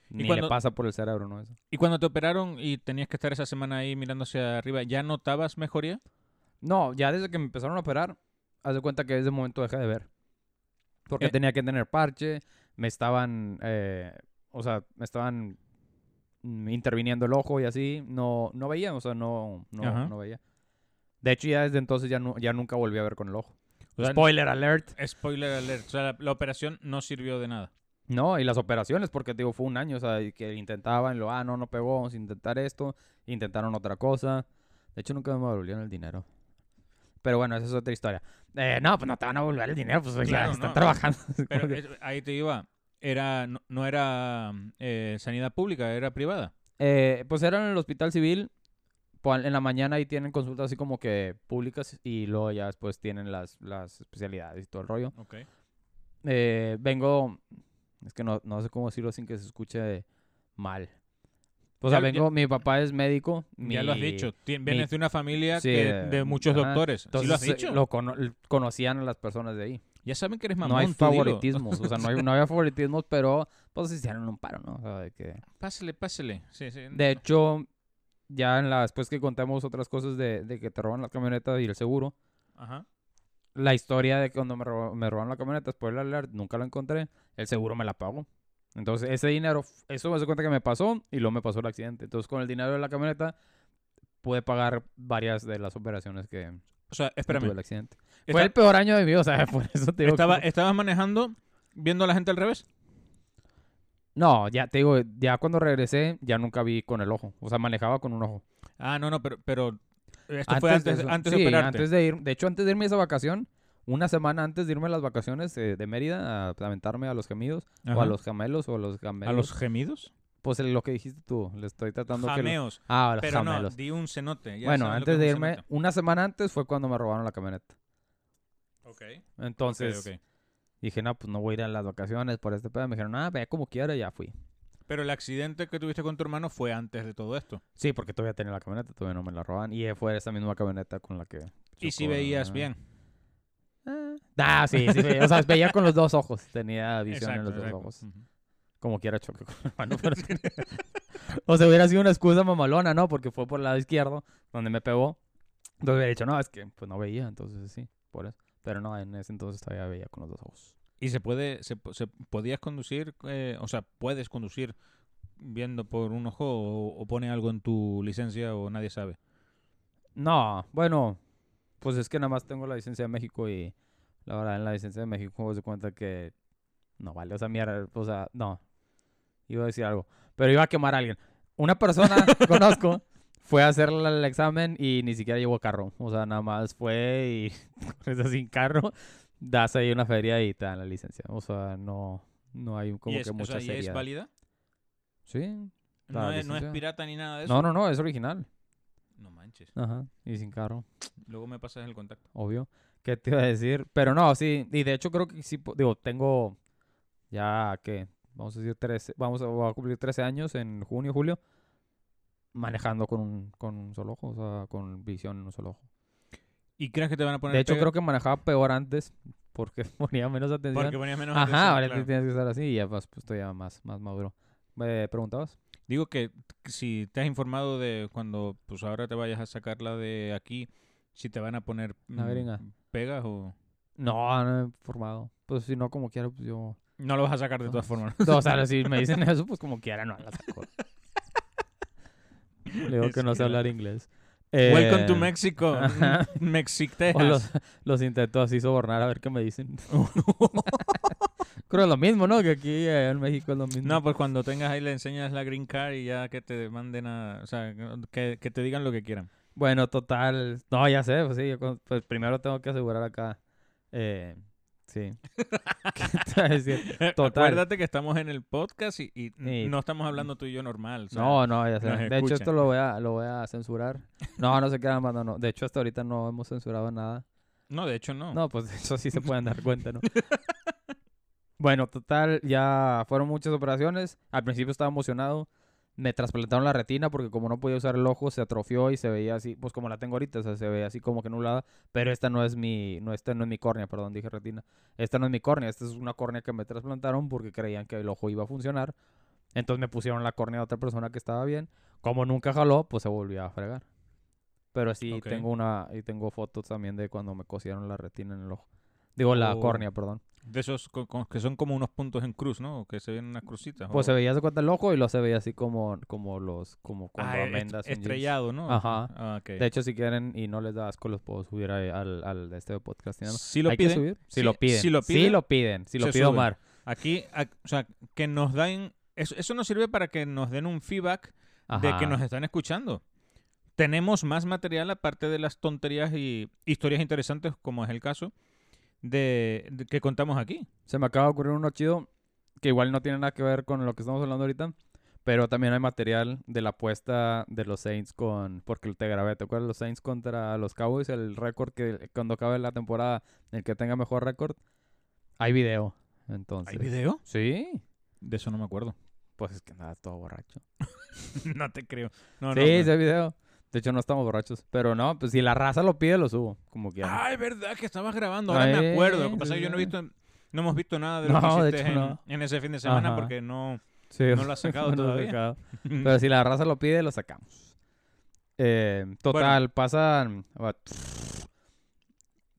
ni cuando- le pasa por el cerebro, ¿no? Eso. Y cuando te operaron y tenías que estar esa semana ahí mirando hacia arriba, ¿ya notabas mejoría? No, ya desde que me empezaron a operar, haz de cuenta que desde ese momento dejé de ver. Porque Eh. tenía que tener parche, me estaban, eh, o sea, me estaban interviniendo el ojo y así, no, no veía, o sea, no, no, no veía. De hecho, ya desde entonces ya, no, ya nunca volví a ver con el ojo. O sea, Spoiler alert. Spoiler alert. O sea, la, la operación no sirvió de nada. No, y las operaciones, porque digo, fue un año, o sea, que intentaban, lo, ah, no, no pegó, vamos a intentar esto, intentaron otra cosa. De hecho, nunca me devolvieron el dinero. Pero bueno, esa es otra historia. Eh, no, pues no te van a devolver el dinero, pues Claro, están no. trabajando. Pero es- ahí te iba. Era, no, no era eh, sanidad pública, era privada. Eh, pues era en el hospital civil. En la mañana ahí tienen consultas así como que públicas y luego ya después tienen las, las especialidades y todo el rollo. Ok. Eh, vengo, es que no, no sé cómo decirlo sin que se escuche mal. O sea, Ya- ya- vengo, mi papá es médico. Ya lo has dicho. Tien- Vienes de una familia sí, que- eh, de muchos doctores. ¿Sí Entonces, lo has eh, dicho? lo cono- conocían a las personas de ahí. Ya saben que eres mamón. no hay favoritismos, o sea, no, hay, no había favoritismos, pero pues se hicieron un paro, ¿no? O sea, de que... Pásale, pásale. Sí, sí. De hecho, ya en la, después que contamos otras cosas de, de que te roban la camioneta y el seguro, Ajá. La historia de cuando me, me robaron la camioneta, después del alert, nunca la encontré, el seguro me la pagó. Entonces, ese dinero, eso me hace cuenta que me pasó y luego me pasó el accidente. Entonces, con el dinero de la camioneta, pude pagar varias de las operaciones que O sea, espérame. el accidente. Fue el peor año de mi vida, o sea, por eso te digo. que- estaba, ¿Estabas manejando viendo a la gente al revés? No, ya te digo, ya cuando regresé, ya nunca vi con el ojo. O sea, manejaba con un ojo. Ah, no, no, pero, pero esto fue antes, eso- antes sí, de operarte. antes de ir. De hecho, antes de irme a esa vacación, una semana antes de irme a las vacaciones eh, de Mérida, a aventarme a los gemidos, o a los gemelos, o a los gamelos. ¿A los gemidos? Pues lo que dijiste tú, le estoy tratando que... Jameos. Ah, los Pero no, gemelos. di un cenote. ya bueno, lo antes de un irme, una semana antes fue cuando me robaron la camioneta. Ok, Entonces, dije, no, pues no voy a ir a las vacaciones por este pedo. Me dijeron, ah, ve como quiera, y ya fui. Pero el accidente que tuviste con tu hermano fue antes de todo esto. Sí, porque todavía tenía la camioneta, todavía no me la roban. Y fue esa misma camioneta con la que... Y si veías bien. Ah, sí, sí, veía. O sea, veía con los dos ojos. Tenía visión en los dos exacto. ojos. Como quiera choque con mi hermano. pero sí. o sea, hubiera sido una excusa mamalona, ¿no? Porque fue por el lado izquierdo donde me pegó. Entonces hubiera dicho, no, es que pues no veía, entonces sí, por eso. Pero no, en ese entonces todavía veía con los dos ojos. ¿Y se puede, se, se- podías conducir, eh, o sea, puedes conducir viendo por un ojo o, o pone algo en tu licencia o nadie sabe? No, bueno, pues es que nada más tengo la licencia de México y la verdad en la licencia de México se cuenta que no vale, o sea, mierda, o sea, no. Iba a decir algo, pero iba a quemar a alguien. Una persona que conozco fue a hacer el examen y ni siquiera llevó carro, o sea, nada más fue y sin carro das ahí una feria y te dan la licencia, o sea, no no hay como ¿Y es, que o mucha sea, ¿y es seriedad. válida? Sí. No es, no es pirata ni nada de eso. No, no, no, es original. No manches. Ajá, y sin carro. Luego me pasas el contacto. obvio. ¿Qué te iba a decir? Pero no, sí, y de hecho creo que sí, digo, tengo ya que, vamos a decir 13, vamos a, voy a cumplir 13 años en junio, julio, manejando con un, con un solo ojo, o sea, con visión en un solo ojo. ¿Y crees que te van a poner De hecho creo que manejaba peor antes porque ponía menos atención. Porque ponía menos Ajá, atención, ahora claro. tienes que estar así y ya pues, pues, estoy ya más, más maduro. ¿Me preguntabas? Digo que si te has informado de cuando pues ahora te vayas a sacarla de aquí, si te van a poner La mm, pegas o... No, no he informado. Pues si no, como quiera, pues yo... No lo vas a sacar de todas formas. No, o sea, si me dicen eso, pues como quiera, no la saco. Le digo que no sé hablar inglés. Welcome to Eh, Mexico. ajá. Mexic, O Texas. los, los intento así sobornar a ver qué me dicen. Creo que es lo mismo, ¿no? Que aquí eh, en México es lo mismo. No, pues cuando tengas ahí le enseñas la green card y ya que te manden a... O sea, que, que te digan lo que quieran. Bueno, total. No, ya sé, pues sí. yo pues primero tengo que asegurar acá. Eh, sí. Acuérdate que estamos en el podcast y, y Sí. no estamos hablando tú y yo normal. o sea, No, no, ya sé. De hecho, esto lo voy a, lo voy a censurar. No, no se quedan más, no. De hecho, hasta ahorita no hemos censurado nada. no, de hecho no. No, pues eso sí se pueden dar cuenta, ¿no? bueno, total, ya fueron muchas operaciones. Al principio estaba emocionado. Me trasplantaron la retina porque como no podía usar el ojo, se atrofió y se veía así, pues como la tengo ahorita, o sea, se veía así como que nublada. Pero esta no es mi, no, esta no es mi córnea, perdón, dije retina. Esta no es mi córnea, esta es una córnea que me trasplantaron porque creían que el ojo iba a funcionar. Entonces me pusieron la córnea de otra persona que estaba bien. Como nunca jaló, pues se volvió a fregar. Pero sí tengo una, y tengo fotos también de cuando me cosieron la retina en el ojo. Digo, la córnea, perdón. De esos co- co- que son como unos puntos en cruz, ¿no? Que se ven unas crucitas. Pues o- se veía de cuenta el ojo y lo se veía así como, como los, como cuando Ah, amendas en jeans. estrellado, ¿no? Ajá. Ah. De hecho, si quieren y no les da asco, los puedo subir ahí al, al este podcast. ¿no? si lo ¿Hay que piden, subir? Si Sí, lo piden. si lo Si piden, lo piden. Si lo pide. Omar. aquí, a- o sea, que nos den... Eso, eso nos sirve para que nos den un feedback de que nos están escuchando. Tenemos más material aparte de las tonterías y historias interesantes, como es el caso, de, de que contamos aquí. Se me acaba de ocurrir uno chido que igual no tiene nada que ver con lo que estamos hablando ahorita. Pero también hay material de la apuesta de los Saints con... Porque te grabé, ¿te acuerdas? Los Saints contra los Cowboys, el récord que cuando acabe la temporada, el que tenga mejor récord. Hay video. Entonces... ¿Hay video? Sí. De eso no me acuerdo. Pues es que nada, todo borracho. no te creo. No, sí, no, no. ese video. De hecho, no estamos borrachos. Pero no, pues si la raza lo pide, lo subo. Como quieran. Ah, es verdad que estabas grabando. Ahora me Ay, acuerdo. Lo que pasa es sí, que yo no he visto... No hemos visto nada de lo No, que hiciste hecho, en, no. en ese fin de semana Ajá. porque no... Sí, no lo has sacado todavía. sacado. Pero si la raza lo pide, lo sacamos. Eh, total, pasan. ah,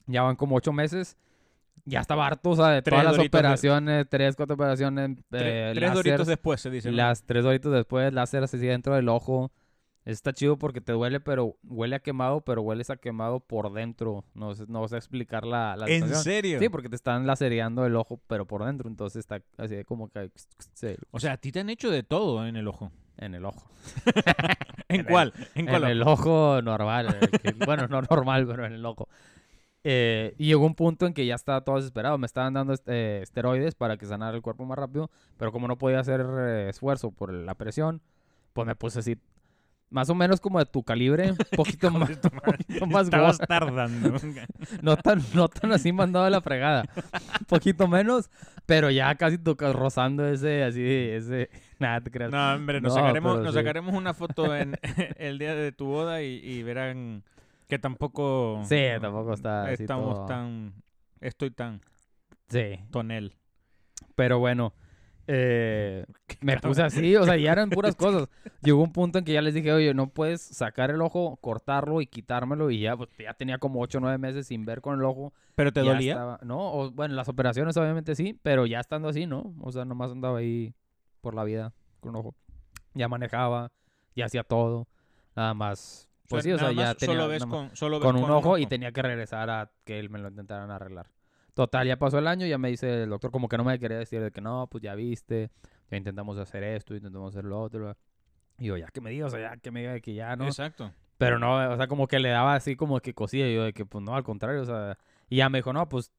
Ya van como ocho meses. Ya estaba harto, o sea, de todas las doritos de- operaciones, tres, cuatro operaciones. Tre- eh, tres láser, doritos después se dice. ¿no? Las tres horitas después, láser así dentro del ojo. Está chido porque te duele, pero huele a quemado, pero hueles a quemado por dentro. No sé, no sé explicar la, la ¿En sensación. serio? Sí, porque te están lasereando el ojo, pero por dentro. Entonces está así como que O sea, a ti te han hecho de todo en el ojo. en el ojo. ¿En el- cuál? ¿En cuál? En el ojo normal. eh, que- bueno, no normal, pero en el ojo. Eh, y llegó un punto en que ya estaba todo desesperado. Me estaban dando eh, esteroides para que sanara el cuerpo más rápido. Pero como no podía hacer eh, esfuerzo por la presión, pues me puse así. Más o menos como de tu calibre, un poquito más, un poquito más Estabas tardando. No tan, no tan así mandado a la fregada. Un poquito menos, pero ya casi tocas rozando ese, así, ese. Nada, te creas. No, hombre, nos, No, sacaremos, nos sí. sacaremos una foto en el día de tu boda y, y verán que tampoco... Sí, tampoco está Estamos todo- tan... Estoy tan Sí, tonel. pero bueno. eh, me puse así, o sea, ya eran puras cosas. Llegó un punto en que ya les dije, oye, no puedes sacar el ojo, cortarlo y quitármelo. Y ya, pues ya tenía como 8 o 9 meses sin ver con el ojo. ¿Pero te ya dolía? estaba- no, o, bueno, las operaciones obviamente sí, pero ya estando así, ¿no? O sea, nomás andaba ahí por la vida con un ojo. Ya manejaba, ya hacía todo. Nada más. Pues sí, o sea, ya tenía solo ves más con, solo ves con un ojo y tenía que regresar a que él me lo intentaran arreglar. Total, ya pasó el año, ya me dice el doctor como que no me quería decir de que no, pues ya viste, ya intentamos hacer esto, intentamos hacer lo otro. Y yo, ya que me diga, o sea, ya que me diga que ya no. Exacto. Pero no, o sea, como que le daba así como que cosía. Y yo de que, pues no, al contrario, o sea. Y ya me dijo, no, pues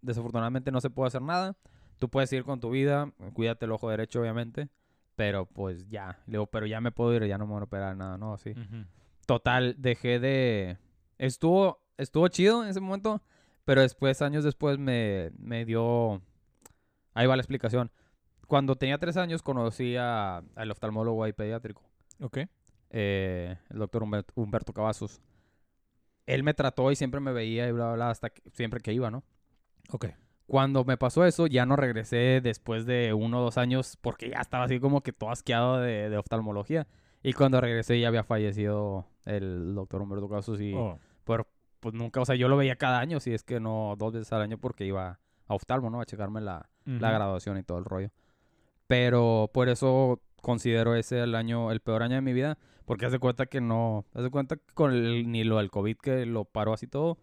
desafortunadamente no se puede hacer nada. Tú puedes ir con tu vida, cuídate el ojo derecho, obviamente. Pero pues ya. Le digo, pero ya me puedo ir, ya no me van a operar nada, no, sí. Ujú. Total, dejé de. Estuvo, estuvo chido en ese momento. Pero después, años después, me, me dio. Ahí va la explicación. Cuando tenía tres años, conocí a- al oftalmólogo ahí pediátrico Ok. eh, el doctor Humberto, Humberto Cavazos. Él me trató y siempre me veía y bla, bla, bla, hasta que, siempre que iba, ¿no? Ok. Cuando me pasó eso, ya no regresé después de uno o dos años porque ya estaba así como que todo asqueado de, de oftalmología. Y cuando regresé ya había fallecido el doctor Humberto Cavazos y Oh. pero, pues nunca, o sea, yo lo veía cada año, si es que no dos veces al año porque iba a oftalmo, ¿no? A checarme la, la graduación y todo el rollo. Pero por eso considero ese el año, el peor año de mi vida, porque haz de cuenta que no, haz de cuenta que con el- ni lo del COVID que lo paró así todo,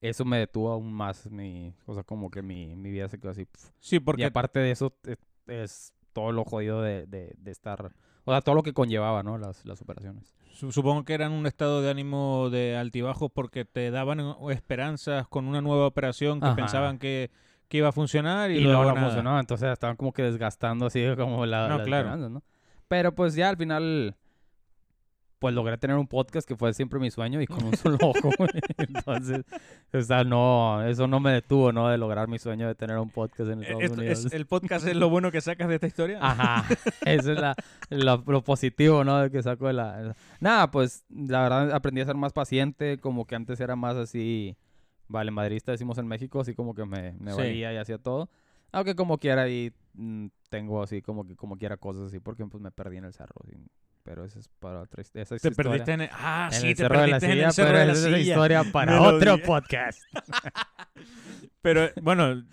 eso me detuvo aún más mi, o sea, como que mi, mi vida se quedó así. pf. Sí, Y porque aparte de eso, es, es todo lo jodido de, de, de estar, o sea, todo lo que conllevaba, ¿no? Las, las operaciones. su- supongo que eran un estado de ánimo de altibajos porque te daban esperanzas con una nueva operación que Ajá. pensaban que, que iba a funcionar y, Y, luego no nada. funcionó, entonces estaban como que desgastando así como la, No, las claro. ¿no? Pero pues ya al final, pues logré tener un podcast que fue siempre mi sueño y con un solo ojo. Entonces, o sea, no, eso no me detuvo, ¿no? De lograr mi sueño de tener un podcast en Estados esto Unidos. es- ¿El podcast es lo bueno que sacas de esta historia? Ajá, eso es la, la- lo positivo, ¿no? De que saco de la... Nada, pues la verdad aprendí a ser más paciente, como que antes era más así, vale, madrista decimos en México, así como que me, me Sí. valía y hacía todo. Aunque como quiera ahí mm, tengo así como que como quiera cosas así, porque pues me perdí en el cerro. sí. Pero eso es para otra esa es Te historia. perdiste en el... Ah, en sí, el te cerro de la perdiste en silla, el cerro pero de la esa es la silla. historia para otro podcast. Pero bueno,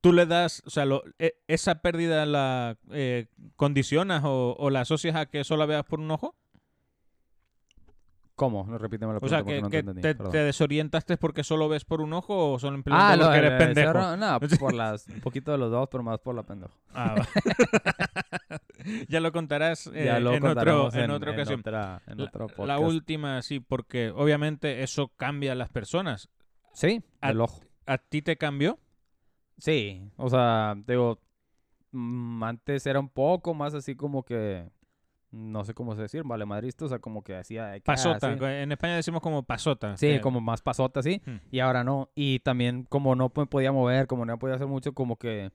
tú le das, o sea, lo- e- esa pérdida la eh, condicionas o, o la asocias a que solo la veas por un ojo. ¿Cómo? No, repíteme la O sea, que, no que te perdón. te desorientaste porque solo ves por un ojo o solo simplemente Ah, lo porque del eres pendejo. cerro, no, por las, un poquito de los dos, pero más por la pendejo. Ah, va. ya lo contarás eh, ya lo en, otro, contaremos en, otra ocasión. otra- en La- otro la, podcast. última, sí, porque obviamente eso cambia a las personas. Sí, a- el ojo. ¿A ti te cambió? Sí, o sea, digo, mm, antes era un poco más así como que, no sé cómo se decir, vale madrista, o sea, como que hacía... ah, Pasota. sí. En España decimos como pasota. Sí, que- como más pasota, sí. Hmm. Y ahora no. Y también como no podía mover, como no podía hacer mucho, como que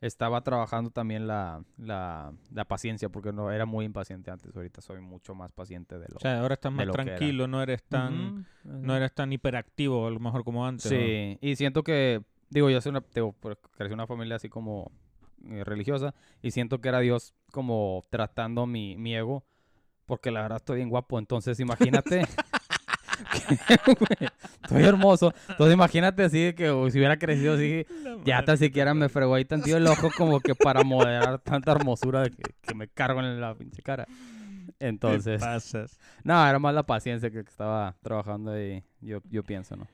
estaba trabajando también la, la, la paciencia, porque no era muy impaciente antes. Ahorita soy mucho más paciente de lo O sea, ahora estás más tranquilo, no eres tan... No eres tan hiperactivo, a lo mejor como antes. ¿no? Sí, y siento que, digo, yo soy una, digo, pues, crecí una familia así como religiosa y siento que era Dios como tratando mi, mi ego Porque la verdad estoy bien guapo. Entonces, imagínate. estoy hermoso. Entonces, imagínate así que si hubiera crecido así, ya tan siquiera me fregó ahí tantillo el ojo como que para moderar tanta hermosura que, que me cargo en la pinche cara. Entonces, pasas. no, era más la paciencia que estaba trabajando ahí, yo, yo pienso, ¿no?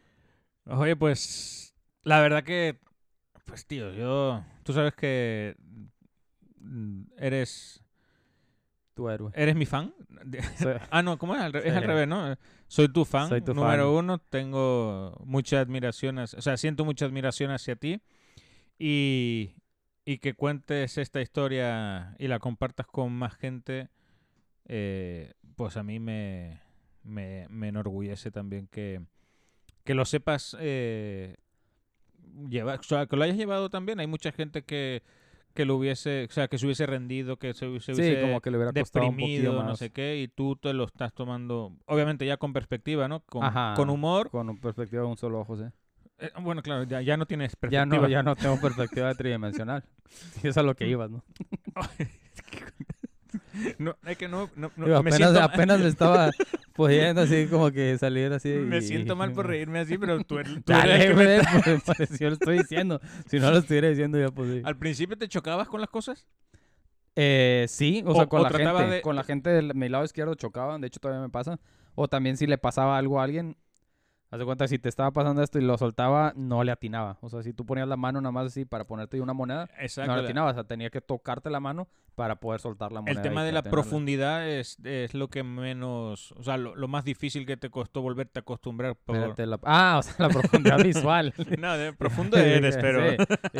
Oye, pues la verdad que, pues tío, yo, tú sabes que eres, Tu héroe. eres mi fan. Soy- ah, no, ¿cómo es? Al re- Es al revés, ¿no? Soy tu fan, Soy tu número fan. uno. Tengo mucha admiración, hacia- o sea, siento mucha admiración hacia ti y, y que cuentes esta historia y la compartas con más gente, eh, pues a mí me, me, me enorgullece también que, que lo sepas eh, llevar, o sea, que lo hayas llevado también. Hay mucha gente que, que lo hubiese, o sea, que se hubiese rendido, que se, se sí, hubiese como que le hubiera costado un deprimido, más. no sé qué, y tú te lo estás tomando, obviamente ya con perspectiva, ¿no? Con, Ajá. con humor. Con un perspectiva de un solo ojo, sí. Eh, bueno, claro, ya, ya no tienes Ya perspectiva. no, ya no tengo perspectiva tridimensional. Sí, eso es a lo que ibas, ¿no? No, es que no, no, no, Digo, me, apenas, siento, apenas me estaba pudiendo así como que salir así. me y- siento mal por reírme así, pero tú eres, tú Dale, eres que me pues, pues, yo lo estoy diciendo. Si no lo estuviera diciendo ya, pues sí. ¿Al principio te chocabas con las cosas? Eh, sí, o, O- sea, con o la gente. de- Con la gente de mi lado izquierdo chocaban, de hecho todavía me pasa. O también si le pasaba algo a alguien, haz de cuenta, si te estaba pasando esto y lo soltaba, no le atinaba. O sea, si tú ponías la mano nada más así para ponerte una moneda, Exacto. no le atinaba. O sea, tenía que tocarte la mano para poder soltar la moneda. el tema de la profundidad es, es lo que menos, o sea, lo, lo más difícil que te costó volverte a acostumbrar. por- la- Ah, o sea, la profundidad visual. No, de profundo eres, pero...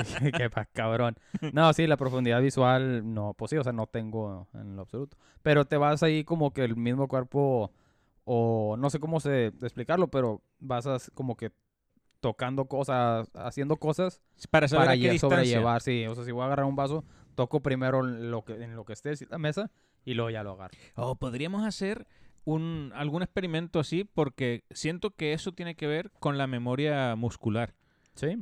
Sí, qué cabrón. No, sí, la profundidad visual, no, pues sí, o sea, no tengo en lo absoluto. Pero te vas ahí como que el mismo cuerpo, o no sé cómo se explicarlo, pero vas as- como que tocando cosas, haciendo cosas Para saber para a qué sobrellevar, sí. O sea, si voy a agarrar un vaso, toco primero lo que, en lo que esté en la mesa y luego ya lo agarro. O podríamos hacer un, algún experimento así porque siento que eso tiene que ver con la memoria muscular. Sí.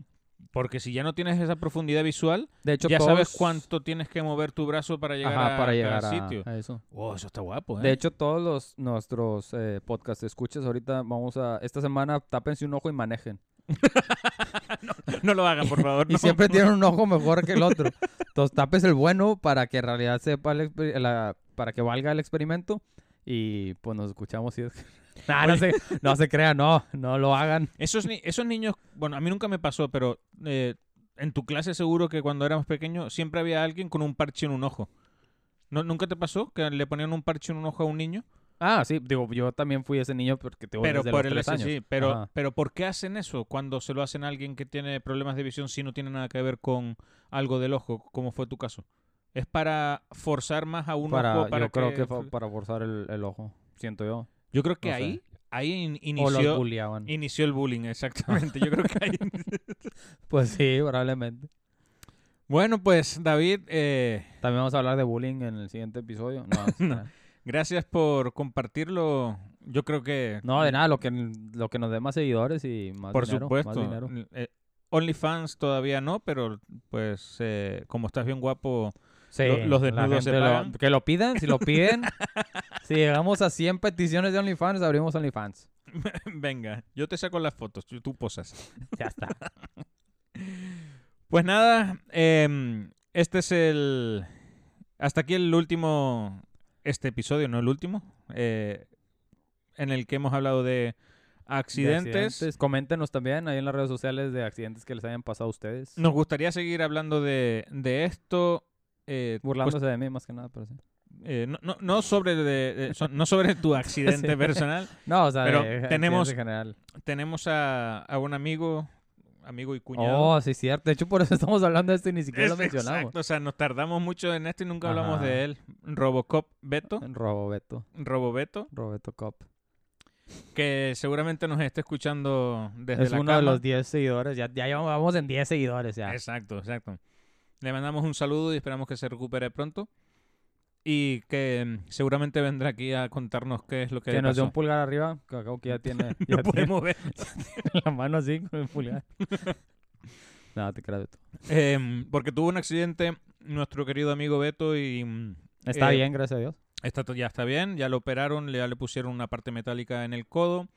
Porque si ya no tienes esa profundidad visual, De hecho, ya todos... sabes cuánto tienes que mover tu brazo para llegar Ajá, a para llegar a, sitio. a eso. Oh, eso está guapo, ¿eh? De hecho, todos los nuestros eh, podcast escuchas ahorita vamos a esta semana tápense un ojo y manejen. no lo hagan, por favor. Y no. siempre tienen un ojo mejor que el otro. Entonces, tapes el bueno para que en realidad sepa el la- para que valga el experimento y pues nos escuchamos si es que- Nah, no se no se crean, no, no lo hagan. Esos, ni- esos niños, bueno, a mí nunca me pasó, pero eh, en tu clase seguro que cuando éramos pequeños siempre había alguien con un parche en un ojo. ¿No, ¿Nunca te pasó que le ponían un parche en un ojo a un niño? Ah, sí, digo, yo también fui ese niño porque te Pero desde por los el tres años. sí, pero, Ajá. pero ¿por qué hacen eso cuando se lo hacen a alguien que tiene problemas de visión si no tiene nada que ver con algo del ojo, como fue tu caso? ¿Es para forzar más a un para, ojo para yo creo que- que fue para forzar el, el ojo, siento yo. Yo creo que no sé. ahí, ahí in- inició, el bullying, exactamente. Yo creo que ahí... Pues sí, probablemente. bueno, pues David, eh, También vamos a hablar de bullying en el siguiente episodio. No, No. gracias por compartirlo. Yo creo que... No, de nada, lo que, lo que nos dé más seguidores y más Por dinero. supuesto. Más dinero. Eh, OnlyFans todavía no, pero pues eh, como estás bien guapo, Sí, Lo- los desnudos se lo- que lo pidan, si lo piden. si llegamos a 100 peticiones de OnlyFans, abrimos OnlyFans. venga, yo te saco las fotos, tú, posas. Ya está. Pues nada, em, este es el... Hasta aquí el último, este episodio, no el último, eh, en el que hemos hablado de De accidentes. Coméntenos también ahí en las redes sociales de accidentes que les hayan pasado a ustedes. Nos gustaría seguir hablando de, de esto. Eh, pues, Burlándose de mí más que nada, pero sí. eh, no, no, no sobre de- de- so- no sobre tu accidente Sí. personal. No, o sea, Pero de tenemos- general. Tenemos a, a un amigo, amigo y cuñado. Oh, sí, cierto. De hecho, por eso estamos hablando de esto y ni siquiera lo Es- mencionamos. Exacto, o sea, nos tardamos mucho en esto y nunca hablamos de él. Robocop Beto, Robobeto. Robobeto, Robeto Cop. que seguramente nos está escuchando desde Es la uno de los 10 seguidores. Ya, ya llevamos- vamos en 10 seguidores ya. Exacto, exacto. Le mandamos un saludo y esperamos que se recupere pronto. Y que mm, seguramente vendrá aquí a contarnos qué es lo que, Que nos dé un pulgar arriba. Que acabo que ya tiene, No ya tiene podemos ver. la mano así con el pulgar. Nada, te creas, Beto. Em, porque tuvo un accidente nuestro querido amigo Beto y... mm, Está Eh, bien, gracias a Dios. Está, ya está bien, ya lo operaron, ya le pusieron una parte metálica en el codo.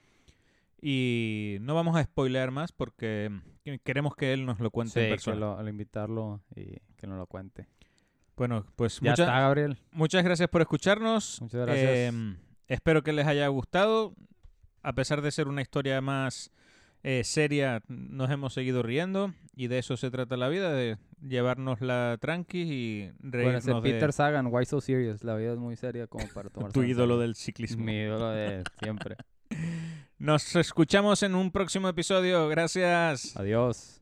Y no vamos a spoilear más porque mm, queremos que él nos lo cuente Sí, en que persona. lo, al invitarlo y que nos lo cuente. Bueno, pues Ya mucha- está, Gabriel. muchas gracias por escucharnos. Muchas gracias. Eh, espero que les haya gustado. A pesar de ser una historia más eh, seria, nos hemos seguido riendo. Y de eso se trata la vida, de llevárnosla tranqui y Bueno, reírnos ese de Peter Sagan, Why So Serious? La vida es muy seria como para tomar tu ídolo del ciclismo. Mi ídolo de siempre. Nos escuchamos en un próximo episodio. Gracias. Adiós.